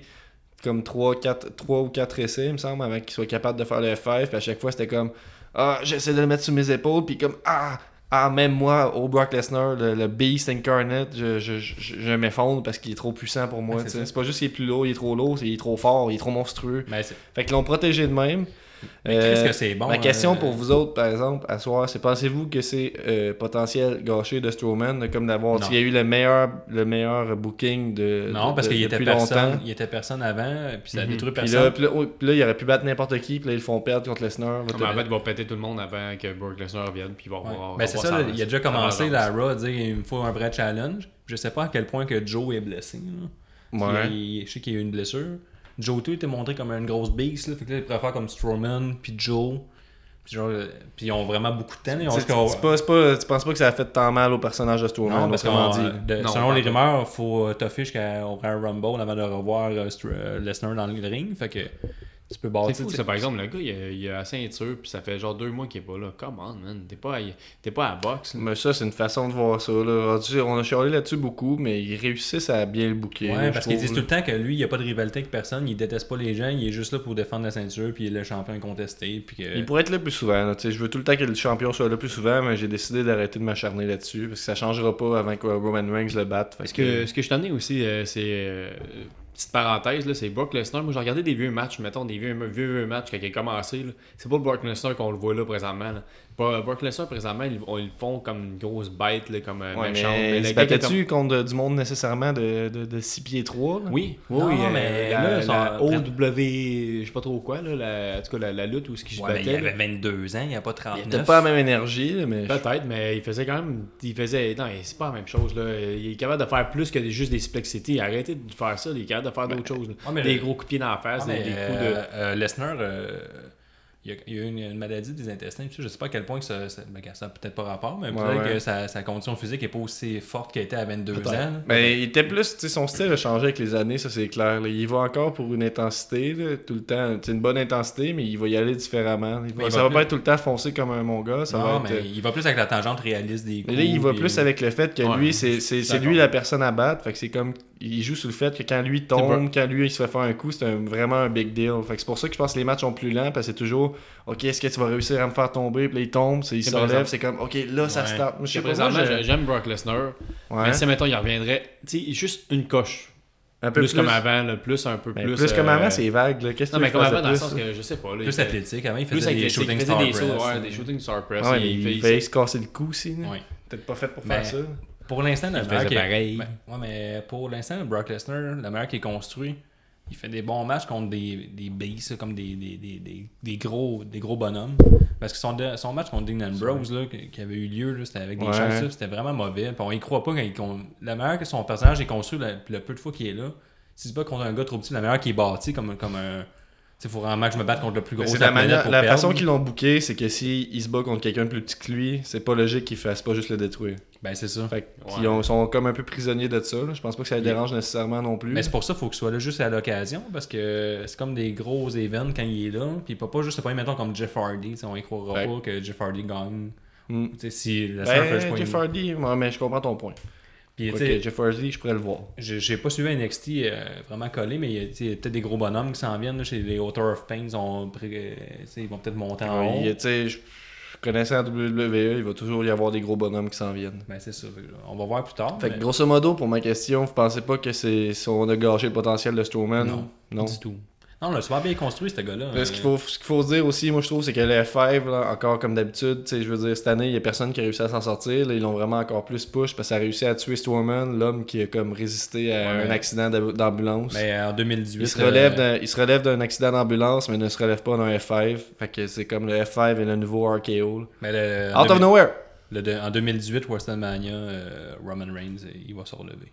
comme 3, 4, 3 ou 4 essais, il me semble, avant qu'il soit capable de faire le F5. Puis à chaque fois, c'était comme Ah, j'essaie de le mettre sur mes épaules. Puis comme Ah, ah même moi, au Brock Lesnar, le, le Beast Incarnate, je, je, je, je m'effondre parce qu'il est trop puissant pour moi. Ouais, c'est pas juste qu'il est plus lourd, il est trop lourd, c'est qu'il est trop fort, il est trop monstrueux. Fait qu'ils l'ont protégé de même. Mais Euh, qu'est-ce que c'est bon? Ma question euh, pour vous autres, par exemple, à soir, c'est pensez-vous que c'est euh, potentiel gâché de Strowman, comme d'avoir. Il y a eu le meilleur, le meilleur booking de. Non, parce qu'il était personne. longtemps? Il était personne avant, puis ça a Mhm. détruit personne. là, puis là, oh, puis là, il aurait pu battre n'importe qui, puis là, ils le font perdre contre Lesnar. Mais en fait, il va péter tout le monde avant que Brock Lesnar vienne, puis il va Ouais. voir. Ben, c'est ça, il a déjà commencé la Raw à dire il me faut un vrai challenge. Je sais pas à quel point que Joe est blessé. là. Ouais. Il- je sais qu'il y a eu une blessure. Joe tout était montré comme une grosse beast. Là, fait que là, il pourrait faire comme Strowman, puis Joe. Puis, genre, euh, puis ils ont vraiment beaucoup de temps. ils c'est pas, c'est pas- tu penses pas que ça a fait tant mal au personnage de Strowman, Non, parce que autrement dit. Non, selon les rumeurs, il faut euh, toffer jusqu'au Royal Rumble avant de revoir euh, Str- euh, Lesnar dans le ring. Fait que tu peux C'est bâtir. fou, sais, ça, par exemple, le gars, il a, il a la ceinture, puis ça fait genre deux mois qu'il est pas là. Come on, man. T'es pas, à- t'es pas à la boxe. là. Mais ça, c'est une façon de voir ça. Là. On a chialé là-dessus beaucoup, mais ils réussissent à bien le booker. Ouais, là, parce qu'ils disent tout le temps que lui, il n'y a pas de rivalité avec personne, il déteste pas les gens, il est juste là pour défendre la ceinture, puis il est le champion incontesté. Puis que... Il pourrait être là plus souvent. là. Tu sais, Je veux tout le temps que le champion soit là plus souvent, mais j'ai décidé d'arrêter de m'acharner là-dessus parce que ça changera pas avant que Roman Reigns le batte. Ce que, ce que je tenais aussi, euh, c'est. euh, petite parenthèse, c'est Brock Lesnar. Moi, j'ai regardé des vieux matchs, mettons, des vieux, vieux, matchs il a commencé. C'est pas le Brock Lesnar qu'on le voit là présentement. Pas- Brock Lesnar, présentement, ils, ils le font comme une grosse bête, là, comme euh, Ouais, méchante. mais Mais il le est battait-tu contre du monde nécessairement de, de, de 6 pieds 3 comme- Oui, oui, Non, oui. euh, mais la, là, la son- OW, je sais pas trop quoi, là, la- en tout cas, la, la lutte où ce qui se Ouais, mais il battait. avait là. 22 ans, il n'y a pas Il 39. était pas la même énergie, mais. Peut-être, mais il faisait quand même. Il faisait. Non, c'est pas la même chose. Là. Il est capable de faire plus que des- juste des splexités. Arrêtez de faire ça. Il est capable de faire d'autres choses. mais des le- gros coups de pied dans la face, Ah, des, mais, des coups de. euh, euh, Lesnar, euh, il, y a, il y a eu une, une maladie des intestins. Je sais pas à quel point que ça, ça, ben, ça a peut-être pas rapport, mais Ouais, peut-être ouais. que sa, sa condition physique est pas aussi forte qu'elle était à 22 ans. Mais il était plus, tu sais, son style a changé avec les années, ça c'est clair. là. Il va encore pour une intensité, là, tout le temps. C'est une bonne intensité, mais il va y aller différemment. Il va- Mais il ça va va plus- pas être tout le temps foncé comme un mon gars. Ça non, va mais il va plus avec la tangente réaliste des Mais coups. là, il va puis- plus avec le fait que Ouais, lui, c'est c'est- c'est d'accord. lui la personne à battre. Fait que c'est comme. Il joue sur le fait que quand lui tombe, quand lui il se fait faire un coup, c'est un- vraiment un big deal. Fait que c'est pour ça que je pense que les matchs sont plus lents parce que c'est toujours Ok, est-ce que tu vas réussir à me faire tomber? Puis là, il tombe, c'est- il se relève, exemple- c'est comme Ok, là ça Ouais. start. Je sais Jusqu'à pas, moi, présentement, j'aime Brock Lesnar. Ouais. Mais si, mettons, il reviendrait. Tu sais, juste une coche. un peu Plus, comme avant, là, plus un peu Mais plus. plus, comme euh, avant, c'est vague. là. Qu'est-ce que Non, tu mais comme avant, dans le sens plus, que je sais pas. Là, Plus il- athlétique. Avant, il Plus faisait des shooting il star faisait press. des shooting star press. Il mais il fait- il faillit sait- se casser le cou aussi. Peut-être pas fait pour Mais- faire ça. Pour l'instant, le meilleur qui pareil. Ben, ouais, mais pour l'instant, Brock Lesnar, le meilleur qui est construit, il fait des bons matchs contre des, des beasts, comme des, des, des, des, gros, des gros bonhommes. Parce que son, de- son match contre Dean Ambrose, là, qui, avait eu lieu, c'était avec des Ouais. chances, c'était vraiment mauvais. Puis on y croit pas quand il con- Le meilleur que son personnage est construit, le, le peu de fois qu'il est là, si tu bats contre un gars trop petit, la meilleure qui est bâti comme, comme un. Il faut vraiment que je me batte contre le plus gros c'est la, la, planète manière- pour la perdre. façon qu'ils l'ont booké, c'est que s'il il se bat contre quelqu'un de plus petit que lui, c'est pas logique qu'il fasse pas juste le détruire. Ben, c'est ça. Fait qu'ils Ouais. sont comme un peu prisonniers de ça. là. Je pense pas que ça les Yeah. dérange nécessairement non plus. Mais c'est pour ça qu'il faut qu'il soit là juste à l'occasion, parce que c'est comme des gros events quand il est là. Puis il peut pas juste se prendre, mettons, comme Jeff Hardy. On y croira pas que Jeff Hardy gagne. Sais, si la Ben, Jeff Hardy, ouais, mais je comprends ton point. Puis, Jeff Hardy, je pourrais le voir. j'ai pas suivi NXT euh, vraiment collé, mais il y a, peut-être des gros bonhommes qui s'en viennent. là, chez les Author of Pain, ils, ont euh, ils vont peut-être monter en haut. Je connaissais la WWE, il va toujours y avoir des gros bonhommes qui s'en viennent. Ben, c'est ça. On va voir plus tard. Fait que grosso modo, pour ma question, vous pensez pas que c'est si on a gâché le potentiel de Strowman? Non. Non. Du tout. Non, on l'a super bien construit, ce gars-là. Là, ce qu'il Euh, faut, ce qu'il faut se dire aussi, moi je trouve, c'est que le F5, là, encore comme d'habitude, tu sais, je veux dire, cette année, il y a personne qui a réussi à s'en sortir. Là, ils l'ont vraiment encore plus push parce que ça a réussi à tuer Strowman, l'homme qui a comme résisté à Ouais, un accident d'ambulance. Mais euh, en 2018. Il se, relève euh, d'un, il se relève d'un accident d'ambulance, mais ne se relève pas d'un F5. Fait que c'est comme le F5 et le nouveau RKO. mais le- Out of 2000 nowhere! le de- en 2018, WrestleMania, euh, Roman Reigns, il va se relever.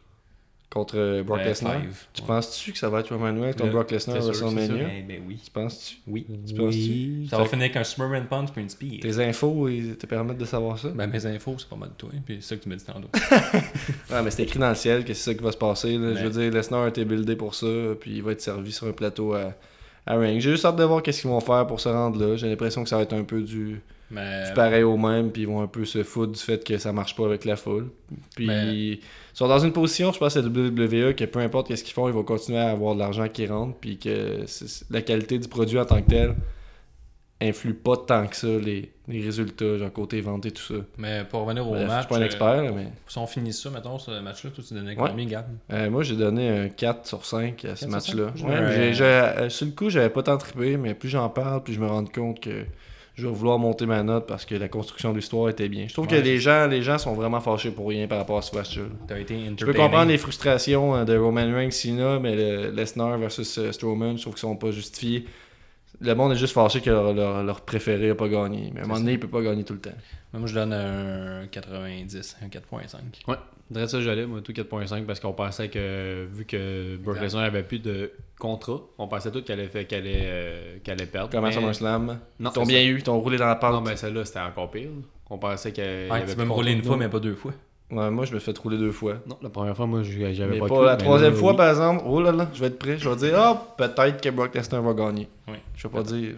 Contre euh, Brock Le Lesnar. F5, Tu ouais. penses-tu que ça va être Roman Reigns contre Brock Lesnar à WrestleMania? Eh ben oui. Tu penses-tu? Oui. Tu penses-tu? Ça va finir avec un Superman Punch puis une Spear. Tes infos ils te permettent de savoir ça? Ben, mes infos, c'est pas mal de toi. Puis c'est ça que tu m'as dit tantôt. *laughs* Ouais, mais c'est écrit dans le ciel que c'est ça qui va se passer. là. Je veux dire, Lesnar a été buildé pour ça, puis il va être servi sur un plateau à, à Ring. J'ai juste hâte de voir qu'est-ce qu'ils vont faire pour se rendre là. J'ai l'impression que ça va être un peu du, Mais, du pareil au même, puis ils vont un peu se foutre du fait que ça marche pas avec la foule. Puis Mais- ils sont dans une position, je pense, à WWE, que peu importe qu'est-ce qu'ils font, ils vont continuer à avoir de l'argent qui rentre, puis que la qualité du produit en tant que tel influe pas tant que ça les, les résultats, genre côté vente et tout ça. mais pour revenir au Bref, je match. suis pas un euh, expert, mais... Si on finit ça, mettons, ce match-là, toi, tu donnais Ouais. combien, Gab? Euh, moi, j'ai donné un 4 sur 5 à ce 4 sur match-là. 5? Ouais, Ouais. mais j'ai- j'ai- euh, sur le coup, j'avais pas tant trippé, mais plus j'en parle, plus je me rends compte que je vais vouloir monter ma note parce que la construction de l'histoire était bien. Je trouve que les gens, les gens sont vraiment fâchés pour rien par rapport à ce match-là. Je peux comprendre les frustrations euh, de Roman Reigns, Cena, mais le Lesnar versus euh, Strowman, je trouve qu'ils sont pas justifiés. Le monde est juste fâché que leur, leur, leur préféré a pas gagné. Mais à un moment donné, il peut pas gagner tout le temps. Moi, je donne un 90, un 4.5. Ouais, dirais ça, j'allais, moi, tout 4.5, parce qu'on pensait que, vu que Brock. Lesnar avait plus de contrat, on pensait tout qu'elle allait, fait- qu'elle allait, euh, qu'elle allait perdre. Comme à mais- SummerSlam. Non, Ils t'ont bien eu, ils t'ont roulé dans la pente. Non, mais celle-là, c'était encore pire. On pensait qu'elle. Ouais, tu peux me rouler une fois, mais pas deux fois. Ouais, moi, je me fais rouler deux fois. Non, la première fois, moi, j'avais pas pas, de coup, la troisième là, fois, oui. par exemple. Oh là là, je vais être prêt. Je vais dire, ah, peut-être que Brock Lesnar va gagner. Oui. Je vais pas dire.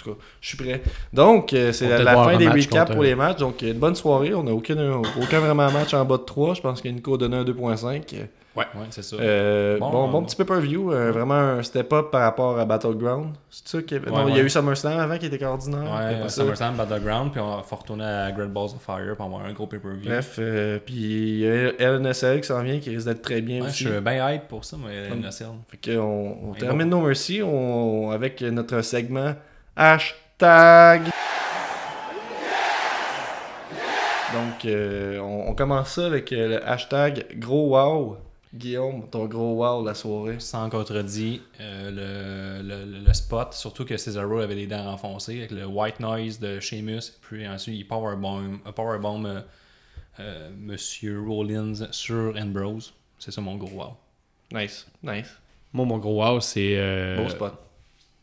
En tout cas, je suis prêt. Donc, euh, c'est la, fin des recaps pour les matchs. Donc, une bonne soirée. On n'a aucun, aucun vraiment match en bas de 3. Je pense que Nico a donné un 2.5. Ouais, c'est ça. Euh, bon, Bon, bon, euh, petit pay-per-view. euh, vraiment un step-up par rapport à Battleground. C'est ça qu'il y avait- Ouais, Non, il y a ouais. eu SummerSlam avant qui était ordinaire. Ouais, euh. SummerSlam Battleground, puis on va retourner à Great Balls of Fire pour avoir un gros pay-per-view. Bref, euh, puis il y a LNSL qui s'en vient, qui risque d'être très bien Ouais, je aussi. suis bien hype pour ça, mais Hum. NSL. Fait que on, termine nos merci on- avec notre segment hashtag. Donc, euh, on, on commence ça avec euh, le hashtag gros wow. Guillaume, ton gros wow de la soirée. Sans contredit, euh, le, le, le spot, surtout que Cesaro avait les dents renfoncées, avec le white noise de Sheamus, puis ensuite il powerbomb, powerbomb euh, euh, Monsieur Rollins sur Ambrose. C'est ça mon gros wow. Nice, nice. Moi, mon gros wow, c'est. euh, Beau spot.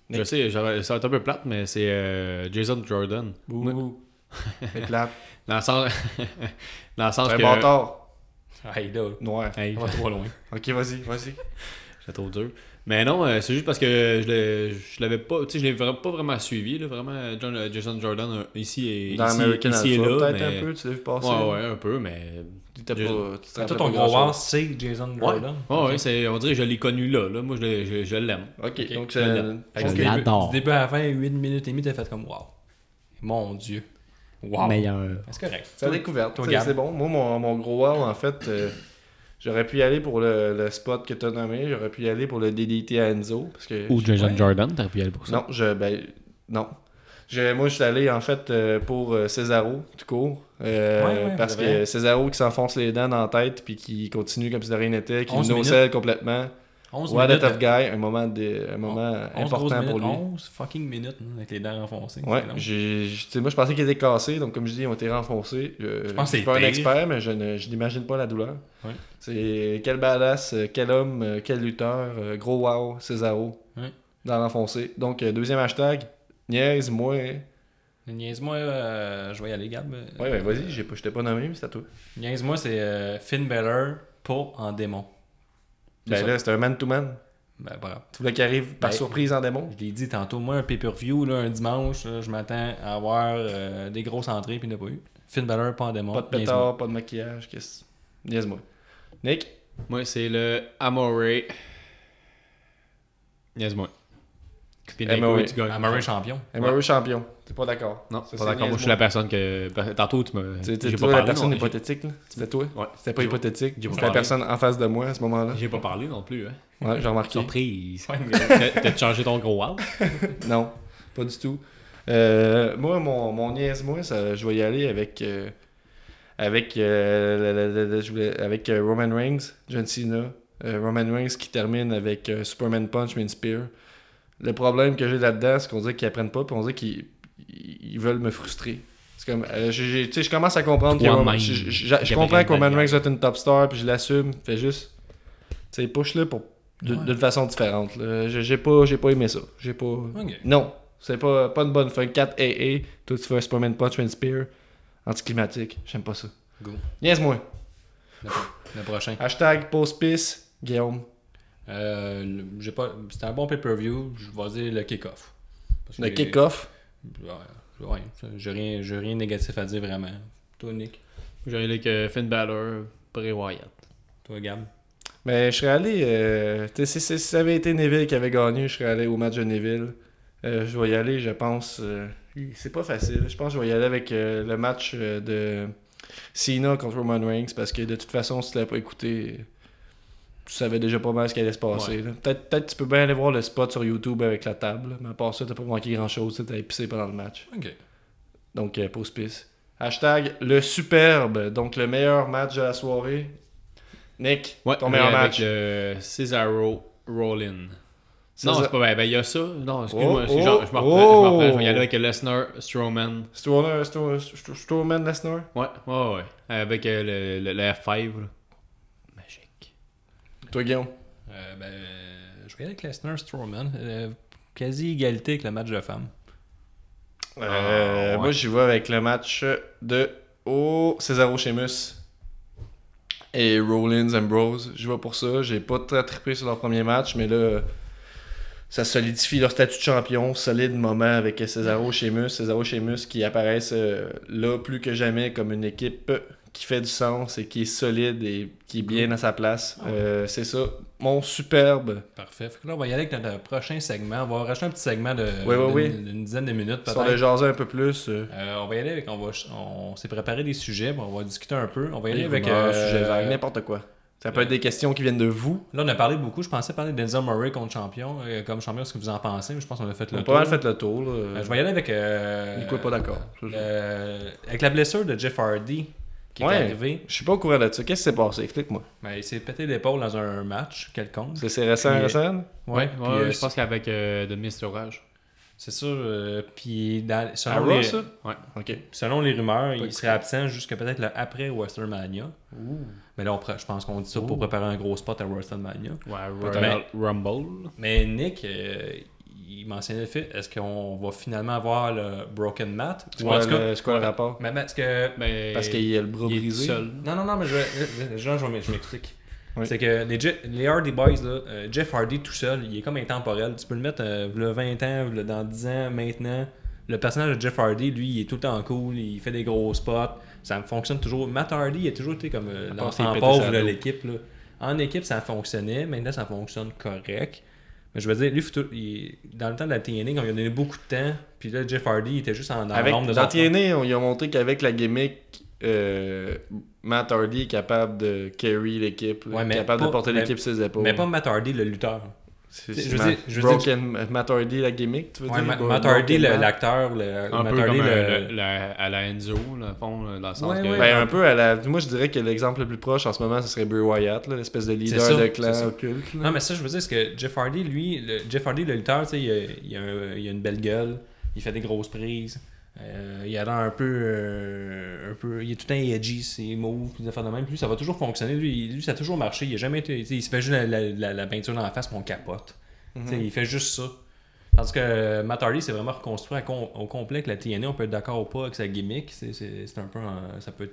Je sais, j'aurais- ça va être un peu plate, mais c'est euh, Jason Jordan. Bouh. *laughs* C'est plate. *laughs* Dans le sens, *laughs* dans le sens C'est un que. bâtard. Hey là, Noir. Hey, va trop loin. Ok, vas-y, vas-y. J'étais trop dur. Mais non, euh, c'est juste parce que je l'avais pas, tu sais, je l'ai vra- pas vraiment suivi, là, vraiment, John- euh, Jason Jordan, euh, ici et, Dans ici, American ici et Alpha, là. peut-être mais- un peu, tu l'as vu passer. Ouais, ouais, un peu, mais. Toi, ton gros wow, grand-chose. c'est Jason Jordan. ouais, ouais, c'est, on dirait que je l'ai connu là, là. Moi, je, l'ai- je, je l'aime. Ok, donc je c'est. l'aime. Je du début- l'adore. Du début à la fin, 8 minutes et demie, t'as fait comme wow. Mon dieu. Wow. Meilleur. C'est correct. C'est la découverte. C'est- bon. Moi, mon, mon gros wow, en fait, euh, j'aurais pu y aller pour le, le spot que tu as nommé. J'aurais pu y aller pour le DDT à Enzo. Parce que Ou Jason Ouais. Jordan, t'aurais pu y aller pour ça. Non, je, ben, non. Je- moi, je suis allé, en fait, euh, pour euh, Cesaro, tout court. Euh, Ouais, ouais, parce que Cesaro qui s'enfonce les dents dans la tête puis qui continue comme si de rien n'était, qui 11 nocelle complètement. 11 What minutes. tough de- guy, un moment, de, un moment 11 grosses important pour lui. minutes, 11 fucking minutes hein, avec les dents renfoncées. Ouais, moi je pensais qu'ils étaient cassés, donc comme je dis, ils ont été renfoncés. Je, pense je suis pas un expert, mais je ne- je n'imagine pas la douleur. Ouais. C'est quel badass, quel homme, quel lutteur, gros wow, Ouais. dans l'enfoncé. Donc, deuxième hashtag, niaise-moi. Niaise-moi, euh, je vais y aller, Gab. ouais, vas-y, j'ai pas- je t'ai pas nommé, mais c'est à toi. Niaise-moi, c'est euh, Finn Balor, pas en démon. C'est Ben ça. là, c'est un man-to-man. Ben, voilà. Tu voulais qu'il arrive par Ben, surprise en démon. Je l'ai dit tantôt, moi, un pay-per-view, là, un dimanche, là, je m'attends à avoir euh, des grosses entrées, puis il n'y en a pas eu. Finn Balor, pas en démon. Pas de pétard, pas de maquillage, qu'est-ce? Niaise-moi. Nick, Moi, c'est le Amore. Niaise-moi. Puis Amore. tu gagnes. Champion. MRE champion. T'es pas d'accord. Non, Ça, pas c'est d'accord. Moi, je suis la personne que. ben, Tantôt, tu me. Tu sais, la personne non. hypothétique, là. C'était toi. Ouais. C'était pas hypothétique. j'ai pas C'était la personne en face de moi à ce moment-là. J'ai pas parlé non plus. Hein. Ouais, j'ai remarqué. Surprise. T'as t'as changé ton gros wow? *laughs* Non, pas du tout. Euh, moi, mon, mon niaise-moi, ça, je vais y aller avec. euh, avec, euh, voulais- avec euh, Roman Reigns, John Cena. Euh, Roman Reigns qui termine avec euh, Superman Punch, Main Spear. Le problème que j'ai là-dedans, c'est qu'on dirait qu'ils apprennent pas, puis on dirait qu'ils ils- ils veulent me frustrer. C'est comme, euh, j'ai- j'ai- tu sais, je commence à comprendre que je, comprends Daniel. Reigns être une top star, puis je l'assume. Fais juste, tu sais, push-le pour Ouais. d'une façon différente. J'ai pas, j'ai pas aimé ça. J'ai pas. Non, c'est pas, pas une bonne fin. 4 AA, toi tu fais un Superman Punch, un Spear, anticlimatique. J'aime pas ça. Go. Niaise-moi. Le, le prochain. Hashtag post-piss, Guillaume. Euh, j'ai pas, c'était un bon pay-per-view, je vais dire le kick-off. Le que- kick-off? Ouais, j'ai rien, j'ai rien de négatif à dire vraiment. Toi, Nick? J'ai allé avec Finn Balor, Bray Wyatt. Toi, Gab? Mais je serais allé. euh, si, si- si ça avait été Neville qui avait gagné, je serais allé au match de Neville. Euh, je vais y aller, je pense. euh, c'est pas facile. Je pense que je vais y aller avec euh, le match euh, de Cena contre Roman Reigns parce que de toute façon, si tu l'avais pas écouté, tu savais déjà pas mal ce qui allait se passer. Peut-être peut-être tu peux bien aller voir le spot sur YouTube avec la table, là, mais à part ça, t'as pas manqué grand chose. T'as épicé pendant le match. Ok. Donc, euh, pause pisse. Hashtag le superbe, donc le meilleur match de la soirée. Nick, Ouais, ton meilleur avec match. le Cesaro Rollin. Non, c'est pas ben, ben, il y a ça. Non, excuse-moi, Oh, c'est genre, je me oh, reprends, je me reprends, je vais y oh. aller avec Lesnar Strowman. Strowman, Strow- Strow- Strowman Lesnar? Ouais, ouais, ouais. Avec euh, le, le, le F5. là. Toi, Guillaume? Euh, ben, je vais avec Lesnar Strowman. Euh, quasi égalité avec le match de femmes. Euh, ouais. Moi, j'y vais avec le match de oh, Cesaro Sheamus et Rollins Ambrose. J'y vais pour ça. J'ai pas très trippé sur leur premier match, mais là, ça solidifie leur statut de champion. Solide moment avec Cesaro Sheamus. Cesaro Sheamus qui apparaissent euh, là plus que jamais comme une équipe qui fait du sens et qui est solide et qui est bien à sa place. Euh, C'est ça. Mon superbe. Parfait. Fait que là, on va y aller avec notre prochain segment. On va rajouter un petit segment de Oui, oui, dizaine de minutes Sur le peut-être. jaser un peu plus. euh, Euh, on va y aller avec. On, va, on s'est préparé des sujets, on va discuter un peu. On va y aller avec. euh, sujet vague, n'importe quoi. Ça peut être des questions qui viennent de vous. Là, on a parlé beaucoup. Je pensais parler de Denzel Murray contre champion. euh, comme champion, ce que vous en pensez, mais je pense qu'on a fait On le a tour. pas mal fait le tour. Là. Euh, je vais y aller avec. Euh, Nico est pas d'accord. euh, avec la blessure de Jeff Hardy qui Ouais. est arrivée. Je suis pas au courant de ça. Qu'est-ce qui s'est passé? Explique-moi. Ben, il s'est pété l'épaule dans un match quelconque. C'est récent, Puis- récent? Ouais, puis, ouais, euh, je pense qu'avec euh, de Mr. Orage. C'est sûr. euh, puis dans- selon, les, ça? Ouais. Ok. selon les rumeurs, il serait absent jusqu'à peut-être le après WrestleMania. Mais là, on pré- je pense qu'on dit ça pour préparer un gros spot à WrestleMania. Ouais, Rumble. Mais Nick, euh, il mentionnait le fait est-ce qu'on va finalement avoir le Broken Mat? C'est quoi, le- c'est quoi le rapport? mais, mais est-ce que. Mais Parce qu'il a le bras brisé. seul. Non, non, non, mais je, je, je- je vais- je m'explique. Oui. C'est que les, Je- les Hardy Boys, là, euh, Jeff Hardy tout seul, il est comme intemporel. Tu peux le mettre euh, v'là 20 ans, v'là dans 10 ans, maintenant. Le personnage de Jeff Hardy, lui, il est tout le temps cool, il fait des gros spots, ça fonctionne toujours. Matt Hardy, il a toujours été comme euh, l'enfant pauvre de l'équipe. là. En équipe, ça fonctionnait, maintenant ça fonctionne correct. Mais je veux dire, lui, il- dans le temps de la TNA, quand il a donné beaucoup de temps, puis là, Jeff Hardy, il était juste en dans Avec, l'ombre de dans TNA, on, ils ont montré qu'avec la gimmick, euh, Matt Hardy est capable de carry l'équipe, Ouais, capable de porter l'équipe sur ses épaules. Mais pas Matt Hardy, le lutteur. Je Ma- dire- je veux Broken Matt Hardy, la gimmick, tu veux Ouais, dire? Ma- Matt Hardy, le- l'acteur, le, Un Matt peu Hardy, comme le- le- à la Enzo, là, fond, dans le sens Ouais, que... ouais. Ben, un peu à la... Moi, je dirais que l'exemple le plus proche en ce moment, ce serait Bray Wyatt, l'espèce de leader ça, de clan occulte. là. Non, mais ça, je veux dire, c'est que Jeff Hardy, lui, le, Jeff Hardy, le lutteur, tu sais, il, a, il, a un- il a une belle gueule, il fait des grosses prises, euh, il a l'air un peu, euh, un peu. Il est tout le temps edgy, ses moves, puis des affaires de même. Puis lui, ça va toujours fonctionner. Lui, lui, ça a toujours marché. Il a jamais été. Il se fait juste la, la, la, la peinture dans la face, puis on capote. Sais, Il fait juste ça. Tandis que Matt Hardy, c'est vraiment reconstruit com- au complet que la TNA, on peut être d'accord ou pas avec sa gimmick. C'est un peu. un- ça peut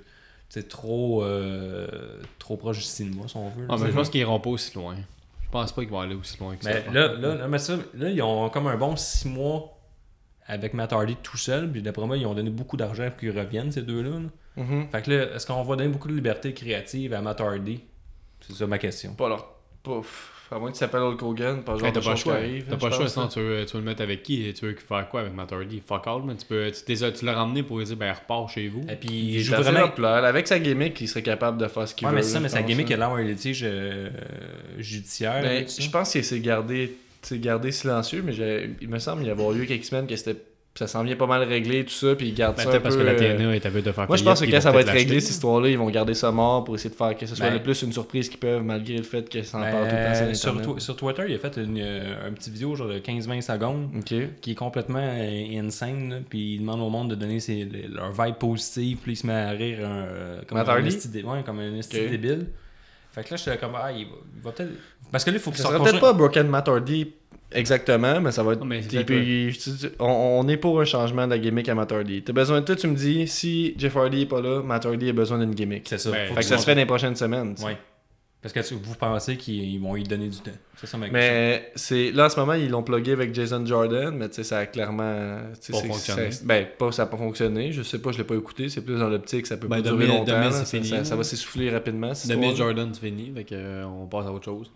être trop, euh, trop proche du cinéma, si on veut. Ah, mais je pense qu'ils iront pas aussi loin. Je pense pas qu'ils vont aller aussi loin que ça. Mais là, là, là, mais ça, là, ils ont comme un bon 6 mois avec Matt Hardy tout seul. Puis d'après moi, ils ont donné beaucoup d'argent pour qu'ils reviennent, ces deux-là. là. Mhm. Fait que là, est-ce qu'on va donner beaucoup de liberté créative à Matt Hardy? C'est ça ma question. Pas leur... Pouf. À moins que tu t'appelles Hulk Hogan, pas le genre Hey, t'as pas le choix. T'as pas le choix, sinon tu veux, tu veux le mettre avec qui? Et tu veux faire quoi avec Matt Hardy? Fuck all, man. Tu, peux, tu, tu l'as ramené pour lui dire, ben repars chez vous. Et puis, Il joue vraiment. Avec sa gimmick, il serait capable de faire ce qu'il Ouais, veut. mais c'est ça, là, mais sa gimmick, là. elle a un litige euh, judiciaire. Ben, je pense qu'il s'est gardé, gardé silencieux, mais il me semble y avoir eu quelques semaines que c'était ça s'en vient pas mal réglé, tout ça, puis il garde Ben, ça un parce peu, que la euh, TNA est à veut de faire Moi, je pense que quand ils ça va être réglé, cette histoire-là, ils vont garder ça mort pour essayer de faire que ce soit Ben- le plus une surprise qu'ils peuvent, malgré le fait que ça en Ben, parle tout le temps sur Twitter, il a fait une, euh, un petit vidéo genre de 15-20 secondes qui est complètement euh, insane. puis il demande au monde de donner ses, le- leur vibe positive. Puis il se met à rire euh, comme, un esti ouais, comme un esti débile. Fait que là, j'étais comme, ah, il va, il va peut-être. Parce que là, il faut qu'il Ça se sera peut-être pas Broken Matt Hardy exactement, mais ça va être. Non, mais on, on est pour un changement de la gimmick à Matt Hardy. T'as besoin de toi, tu me dis, si Jeff Hardy est pas là, Matt Hardy a besoin d'une gimmick. C'est ça. Ben, Fait que ça se fait dans les prochaines semaines. Ouais. Parce que tu- vous pensez qu'ils vont lui donner du temps. C'est ça ma question. Mais c'est là en ce moment ils l'ont plugué avec Jason Jordan, mais tu sais ça a clairement Pas fonctionné. Ben pas ça a pas fonctionné, je sais pas, je l'ai pas écouté, c'est plus dans l'optique, ça peut Ben, pas durer longtemps, là, ça, fini, ça- va s'essouffler rapidement. histoire-là. Jordan, c'est fini, fait que, euh, on passe à autre chose.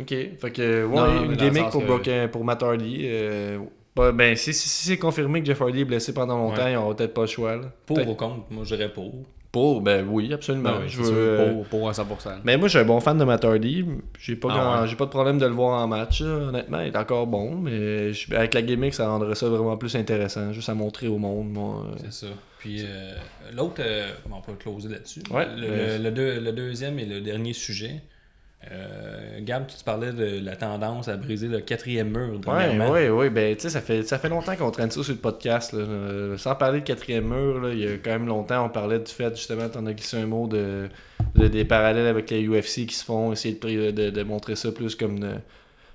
Ok, fait que ouais, Non, mais une gimmick pour, que- pour Matt Hardy. euh, ben si, si- si c'est confirmé que Jeff Hardy est blessé pendant longtemps, Ouais. ils auront peut-être pas le choix. Là. Pour ou contre Moi, je dirais pour. Pour, ben oui, absolument. Ben oui, je veux, pour, pour à 100%. Mais moi, je suis un bon fan de Matt Hardy. J'ai pas, Ah grand- ouais. j'ai pas de problème de le voir en match. là. Honnêtement, il est encore bon. Mais je- avec la gimmick, ça rendrait ça vraiment plus intéressant. Juste à montrer au monde. Moi. euh. C'est ça. Puis euh, l'autre, euh, on peut closer là-dessus. Ouais, le, mais- le- le deux- le deuxième et le dernier sujet. Euh, Gab, tu te parlais de la tendance à briser le quatrième mur. Dernièrement. ouais, ouais. Ben, tu sais, ça fait, ça fait longtemps qu'on traîne ça sur le podcast. là. Euh, sans parler de quatrième mur, là, il y a quand même longtemps, on parlait du fait, justement, t'en as glissé un mot de, de- des parallèles avec les UFC qui se font, essayer de, pri- de, de montrer ça plus comme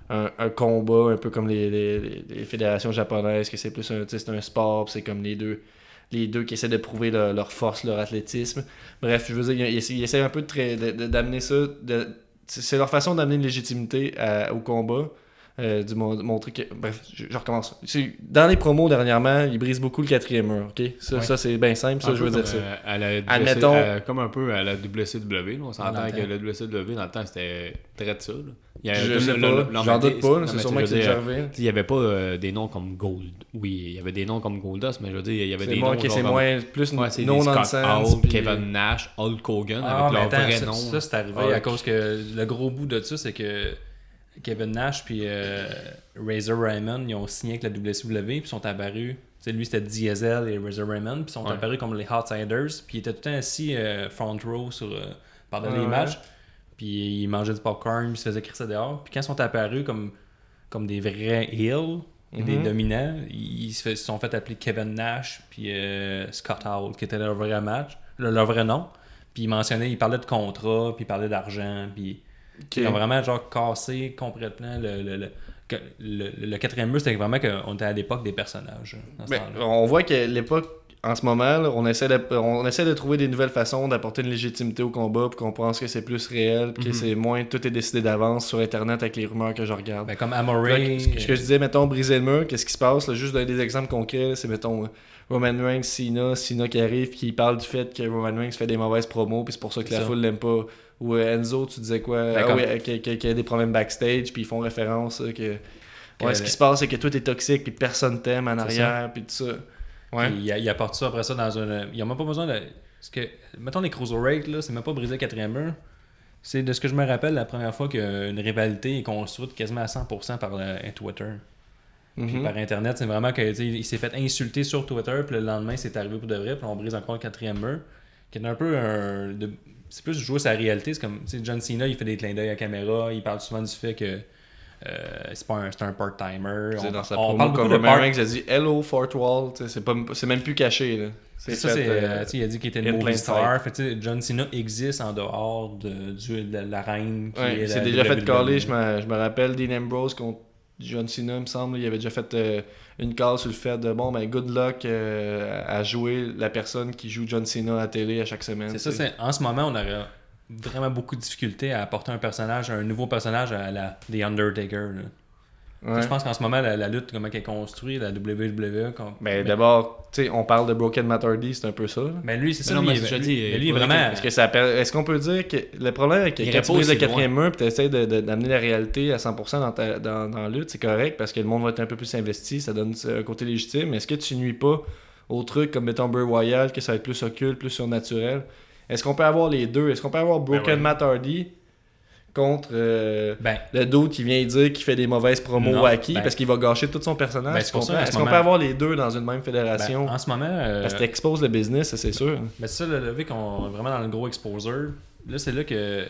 un, un combat, un peu comme les, les- les- les fédérations japonaises, que c'est plus un, tu un sport, c'est comme les deux les deux qui essaient de prouver leur, leur force, leur athlétisme. Bref, je veux dire, ils, ils- essaient un peu d'amener ça. de- c'est leur façon d'amener une légitimité à- au combat. euh, montrer que. Bref, je, je recommence. Dans les promos dernièrement, ils brisent beaucoup le quatrième mur. ok? Ça, c'est bien simple, ça, Un je veux comme, dire ça. euh, à la WC, Admettons- euh, comme un peu à la WCW. là. On s'entend que la WCW, dans le temps, c'était très de ça. là. Il y a- Je sais pas, j'en doute pas, c'est sûrement que arrivé. Il n'y avait pas euh, des noms comme Gold. Oui, il y avait des noms comme Goldust, mais je veux dire, il y avait des noms. c'est moins plus Ouais, c'est non nonsense. Puis- Kevin Nash, Hulk Hogan, Ah, avec leur vrai nom. ça, c'est arrivé Ah, à cause que le gros bout de ça, c'est que Kevin Nash puis euh, Razor Raymond, ils ont signé avec la WCW puis sont apparus. Tu sais, lui, c'était Diesel et Razor Raymond, puis sont Ouais. apparus comme les Outsiders, puis ils étaient tout le temps assis euh, front row sur, euh, pendant Ouais, les matchs, puis ils mangeaient du popcorn, puis ils se faisaient crisser dehors. Puis quand ils sont apparus comme, comme des vrais heels, des Mhm. dominants, ils, se sont fait appeler Kevin Nash puis euh, Scott Hall, qui était leur vrai match, le- leur vrai nom. Puis ils mentionnaient, ils parlaient de contrat, puis ils parlaient d'argent, puis ils ont vraiment genre cassé complètement le, le, le, le- le quatrième mur, c'était vraiment qu'on était à l'époque des personnages. dans ce Mais temps-là. on voit que l'époque, en ce moment, là, on, essaie de, on essaie de trouver des nouvelles façons d'apporter une légitimité au combat, puis qu'on pense que c'est plus réel, puis que Mhm. c'est moins tout est décidé d'avance sur Internet avec les rumeurs que je regarde. Ben, comme Amore, ce, que, je disais, mettons, briser le mur, qu'est-ce qui se passe? là, juste donner des exemples concrets, c'est, mettons, euh, Roman Reigns, Cena, Cena qui arrive, qui parle du fait que Roman Reigns fait des mauvaises promos, puis c'est pour ça que la Ça. foule l'aime pas. Ou euh, Enzo, tu disais quoi? Ben, ah comme- oui, euh, qu'il y a des problèmes backstage, puis ils font référence que... Ouais, ce qui se passe, c'est que tout est toxique, puis personne t'aime en arrière, puis tout ça. Ouais. Il, il apporte ça après ça dans un. Il a même pas besoin de. Parce que, mettons les Cruiserweight, là, c'est même pas briser le quatrième mur. C'est de ce que je me rappelle la première fois qu'une rivalité est construite quasiment à 100% par le, Twitter. Puis Mhm. par Internet, c'est vraiment que tu sais, il s'est fait insulter sur Twitter, puis le lendemain, c'est arrivé pour de vrai, puis on brise encore le quatrième mur. Qui est un peu un. de- C'est plus jouer sa réalité. C'est comme, John Cena, il fait des clins d'œil à la caméra, il parle souvent du fait que euh, c'est pas un, c'est un part-timer. On, dans sa on promo, parle comme beaucoup de part- Reigns a dit Hello Fort Wall, c'est c'est même plus caché. Là. C'est ça, c'est, euh, euh, il a dit qu'il était une movie star. Fait, John Cena existe en dehors de, du- de la reine. Qui Ouais, est il s'est la déjà fait WWE. caller, je me, je me rappelle Dean Ambrose contre John Cena, il me semble. Il avait déjà fait euh, une call sur le fait de bon, ben good luck euh, à jouer la personne qui joue John Cena à la télé à chaque semaine. C'est ça, c'est, en ce moment, on aurait vraiment beaucoup de difficultés à apporter un personnage, un nouveau personnage à la The Undertaker. là. Ouais. Je pense qu'en ce moment, la, la lutte, comment elle est construite, la WWE. com- Mais mais, d'abord, tu sais, on parle de Broken Matt Hardy, c'est un peu ça. là. mais lui, c'est ça. non, lui, mais je lui- dis, lui, vraiment. Est-ce que ça appelle- est-ce qu'on peut dire que le problème avec quand tu brises le quatrième mur et tu essaies d'amener la réalité à 100% dans, ta, dans, dans la lutte, c'est correct parce que le monde va être un peu plus investi, ça donne un côté légitime. Mais est-ce que tu nuis pas au truc comme mettons Bray Wyatt, que ça va être plus occulte, plus surnaturel? Est-ce qu'on peut avoir les deux? Est-ce qu'on peut avoir Broken Ben ouais. Matt Hardy contre euh, Ben, le dude qui vient dire qu'il fait des mauvaises promos Non, wacky ben- parce qu'il va gâcher tout son personnage Ben, Est-ce qu'on peut avoir les deux dans une même fédération? En ce moment. euh, Parce que t'exposes le business, ça, c'est sûr. Mais c'est ça, là, vu qu'on est vraiment dans le gros exposer, là, c'est là que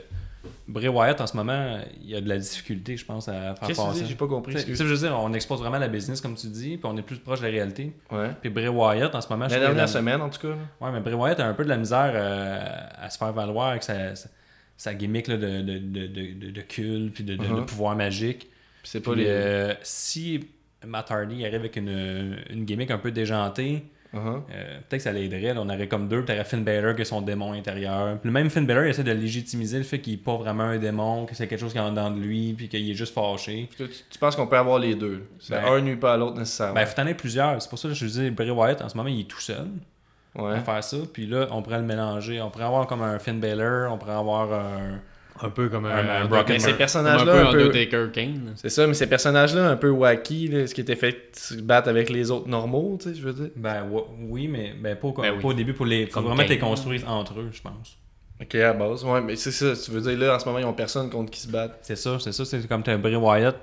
Bray Wyatt, en ce moment, il y a de la difficulté, je pense, à faire passer. J'ai pas compris. Tu sais, je veux dire, on expose vraiment la business, comme tu dis, puis on est plus proche de la réalité. Ouais. Puis Bray Wyatt, en ce moment, La dernière la- semaine, en tout cas. Ouais, mais Bray Wyatt a un peu de la misère euh, à se faire valoir avec sa, sa, gimmick là, de, de, de, de, culte, puis de, de, de Uh-huh. pouvoir magique. Puis c'est pas Puis, les. euh, si Matt Hardy arrive avec une, une gimmick un peu déjantée, Uh-huh. euh, peut-être que ça l'aiderait. On aurait comme deux, t'aurais Finn Balor qui est son démon intérieur. Puis le même Finn Balor il essaie de légitimiser le fait qu'il est pas vraiment un démon, que c'est quelque chose qui est en dedans de lui, puis qu'il est juste fâché. Tu, tu penses qu'on peut avoir les deux? C'est Ben- Un nuit pas à l'autre nécessairement. Ben, il faut en avoir plusieurs. C'est pour ça que je dis Bray Wyatt, en ce moment, il est tout seul ouais. à faire ça. Puis là, on pourrait le mélanger. On pourrait avoir comme un Finn Balor, on pourrait avoir un. Un peu comme Un- un, un un Brock Mais ces un personnages-là, peu un peu. Undertaker Kane. C'est ça, mais ces personnages-là, un peu wacky, là, ce qui était fait se battre avec les autres normaux, tu sais, je veux dire. Ben oui, mais ben, pas, Ben oui. pas au début pour les. Faut vraiment les construire entre eux, je pense. Ok, à base. Ouais, mais c'est ça. Tu veux dire, là, en ce moment, ils ont personne contre qui se battre. C'est ça, c'est ça. C'est comme t'as Bray Wyatt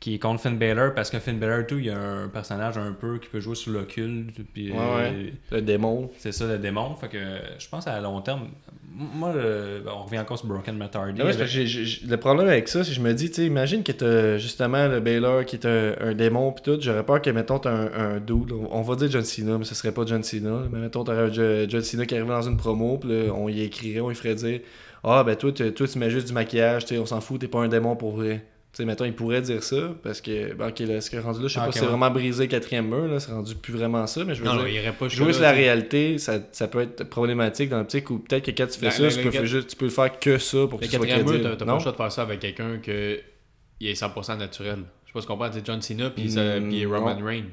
qui est contre Finn Balor parce que Finn Balor, tout, il y a un personnage un peu qui peut jouer sur l'occulte. Puis Ouais, euh, ouais. Le démon. c'est ça le démon. Fait que je pense à long terme. Moi, le- on revient encore sur Broken j'ai- le problème avec ça, c'est que je me dis, tu imagine que t'as justement le Baylor qui est un, un démon pis tout. J'aurais peur que, mettons, t'as un, un dude. On, va dire John Cena, mais ce serait pas John Cena. Mais mettons, t'aurais un Jo- John Cena qui arrive dans une promo, pis là, on y écrirait, on y ferait dire Ah, ben toi, tu- toi, tu mets juste du maquillage, on s'en fout, t'es pas un démon pour vrai. Tu sais, mettons, il pourrait dire ça, parce que, ben, ok, là, ce qui est rendu là, je sais Ah, pas si c'est ouais. vraiment brisé le quatrième mur, là, c'est rendu plus vraiment ça, mais je veux Non, dire. non, il irait pas Jouer sur la tu réalité, ça, ça peut être problématique dans l'optique où peut-être que quand tu fais Ben, ça, le- tu, le peux faire juste, tu peux le faire que ça pour que Le tu sois quatrième mur, crédible. t'as pas le choix de faire ça avec quelqu'un que il est 100% naturel. Je sais pas ce qu'on parle, c'est John Cena puis Mm, puis Roman. Reigns.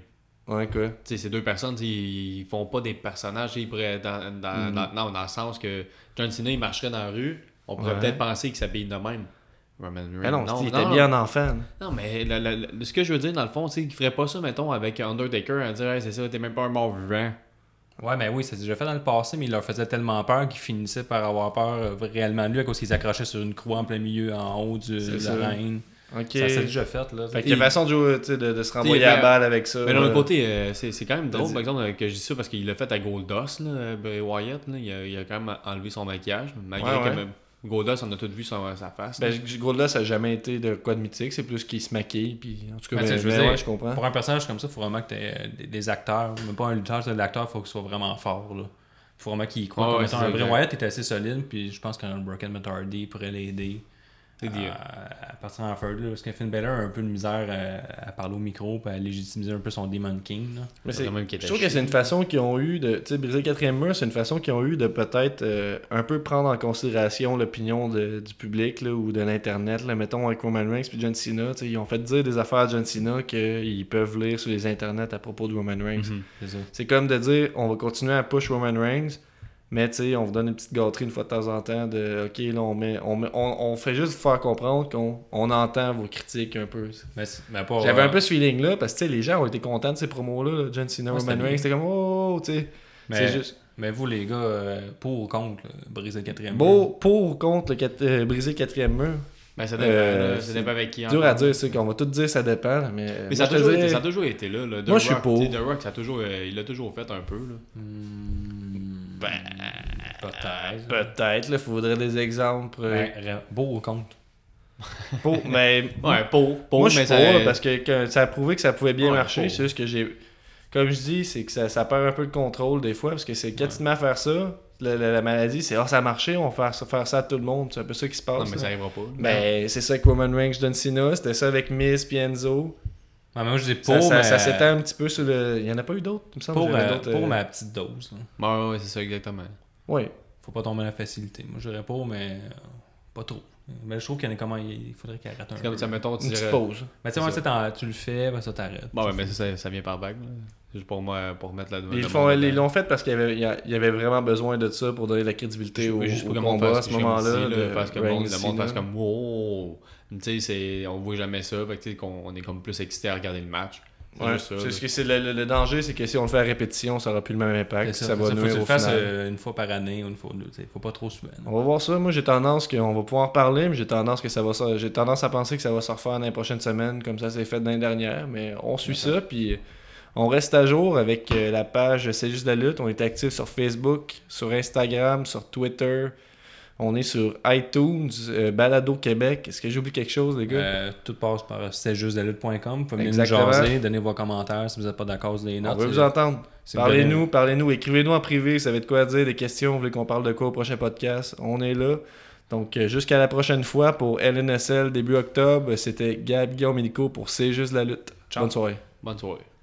Ouais, quoi? Tu sais, ces deux personnes, tu ils font pas des personnages ils pourraient dans, dans, Mhm. dans- non, dans le sens que John Cena, il marcherait dans la rue, on pourrait Ouais. peut-être penser qu'il s'habille de même. Roman Reigns. Mais non, il était non, bien en enfant. Non, mais le- le- le- ce que je veux dire, dans le fond, c'est qu'il ferait pas ça, mettons, avec Undertaker, à dire, hey, c'est ça, t'es même pas un mort vivant. Ouais, mais oui, c'est déjà fait dans le passé, mais il leur faisait tellement peur qu'ils finissaient par avoir peur euh, réellement de lui à cause qu'ils s'accrochaient sur une croix en plein milieu en haut du, de ça. la reine. Ok. Ça s'est déjà fait, là. Fait qu'il y a façon de, de, de se renvoyer à la ben, balle avec ça. Mais d'un là. autre côté, euh, c'est c'est quand même drôle, par exemple, que je dis ça parce qu'il l'a fait à Goldust, là, Bray Wyatt. Là, il, a, il a quand même enlevé son maquillage, malgré Ouais, Goldust, on a tous vu son- sa face. Ben, là, ça a jamais été de quoi de mythique, c'est plus qu'il se maquille, puis en tout cas, Ben, ben, sais, je ben, dire, ouais, je comprends. Pour un personnage comme ça, il faut vraiment que tu aies des, des acteurs. Même pas un lutteur, c'est l'acteur, il faut qu'il soit vraiment fort. Là. faut vraiment qu'il y croit. Comme ouais, un Bray. Wyatt est assez solide, puis je pense qu'un Broken Matt Hardy pourrait l'aider. C'est dit, à, à partir en feu, là, parce que Finn Balor a un peu de misère à, à parler au micro et à légitimiser un peu son Demon King. Là. Mais C'est même je trouve que c'est une façon qu'ils ont eu de. Tu sais, briser le quatrième mur, c'est une façon qu'ils ont eu de peut-être euh, un peu prendre en considération l'opinion de- du public là, ou de l'Internet. Là. Mettons avec Roman Reigns et John Cena. tu sais, Ils ont fait dire des affaires à John Cena qu'ils peuvent lire sur les internets à propos de Roman Reigns. Mhm. C'est ça. C'est comme de dire on va continuer à push Roman Reigns, mais tu sais, on vous donne une petite gâterie une fois de temps en temps de OK, là, on, met, on, met- on, on fait juste vous faire comprendre qu'on on entend vos critiques un peu. Mais, mais J'avais euh, un peu ce feeling-là parce que tu sais, les gens ont été contents de ces promos-là, là, John Cena, Ouais, Roman c'était Reigns. bien. C'était comme oh, tu sais. C'est juste. Mais vous, les gars, euh, pour ou contre, là, briser le quatrième Beau, mur? pour ou contre le quat- euh, briser le quatrième mur? Ben, ça dépend, Euh, là, ça c'est dépend avec qui. Dur à dire, c'est qu'on va tout dire ça dépend, mais. Mais moi, ça a, toujours été, ça a toujours été là. là. The Moi, je suis Rock, pour. tu sais, The Rock, ça a toujours, euh, il l'a toujours fait un peu. Là. Hmm, Ben, peut-être. Peut-être, il faudrait des exemples. euh, Ben, ra- beau ou contre? pour- mais Ouais, pour, pour moi, je mais suis ça. pour, là, parce que, que ça a prouvé que ça pouvait bien Ouais, marcher. C'est juste que j'ai. Comme je dis, c'est que ça, ça perd un peu de contrôle des fois, parce que c'est quand tu te mets à faire ça, la, la- la maladie, c'est Ah, ça a marché, on va faire, ça- faire ça à tout le monde. C'est un peu ça qui se passe. Non, mais là. ça arrivera pas. Ben, c'est ça avec Roman Reigns, John Cena, c'était ça avec Miz puis Enzo. Ouais, moi, je dis Ça, pour, ça, mais... ça s'étend un petit peu sur le. Il y en a pas eu d'autres, il me semble. Pour, ma, euh, ma petite dose. Ouais, ouais, c'est ça, exactement. Ouais. Faut pas tomber dans la facilité. Moi, je dirais pas, mais euh, pas trop. Mais je trouve qu'il y en a comment il faudrait qu'il arrête un C'est peu. comme ça, mettons, tu Une petite dirais. pause. Mais tu sais, ça. tu sais, t'en- tu le fais, ben ça t'arrête. Bon, ouais, mais ça, ça vient par vague. Juste pour moi, pour mettre la Ils, font- ils l'ont fait parce qu'il y avait, il y vraiment besoin de ça pour donner de la crédibilité au, juste au pour monde combat à ce moment-là. Parce que le monde, Reigns, le monde fasse comme wow. Tu sais, c'est- on voit jamais ça. Fait que tu sais, qu'on on est comme plus excité à regarder le match. C'est Ouais, ça. c'est ce que c'est le, le- le danger, c'est que si on le fait à répétition, ça aura plus le même impact. C'est Ça, va faut que nuire tu au le fasses final. euh, une fois par année ou une fois deux. tu sais. Faut pas trop souvent. On va voir ça. Moi, j'ai tendance qu'on va pouvoir en parler, mais j'ai tendance que ça va se- j'ai tendance à penser que ça va se refaire dans les prochaines semaines, comme ça s'est fait l'année dernière. Mais on suit ça, puis on reste à jour avec euh, la page C'est juste la lutte. On est actif sur Facebook, sur Instagram, sur Twitter. On est sur iTunes, euh, Balado Québec. Est-ce que j'oublie quelque chose, les gars? Euh, tout passe par c'est juste la lutte.com. Vous pouvez venir nous jaser, donner vos commentaires si vous n'êtes pas d'accord sur les On notes. veut C'est- vous entendre. Parlez-nous, parlez-nous, écrivez-nous en privé, ça va être quoi à dire, des questions, vous voulez qu'on parle de quoi au prochain podcast, on est là. Donc euh, jusqu'à la prochaine fois pour LNSL début octobre, c'était Gab Guillaume pour C'est juste la lutte. Ciao. Bonne soirée. Bonne soirée.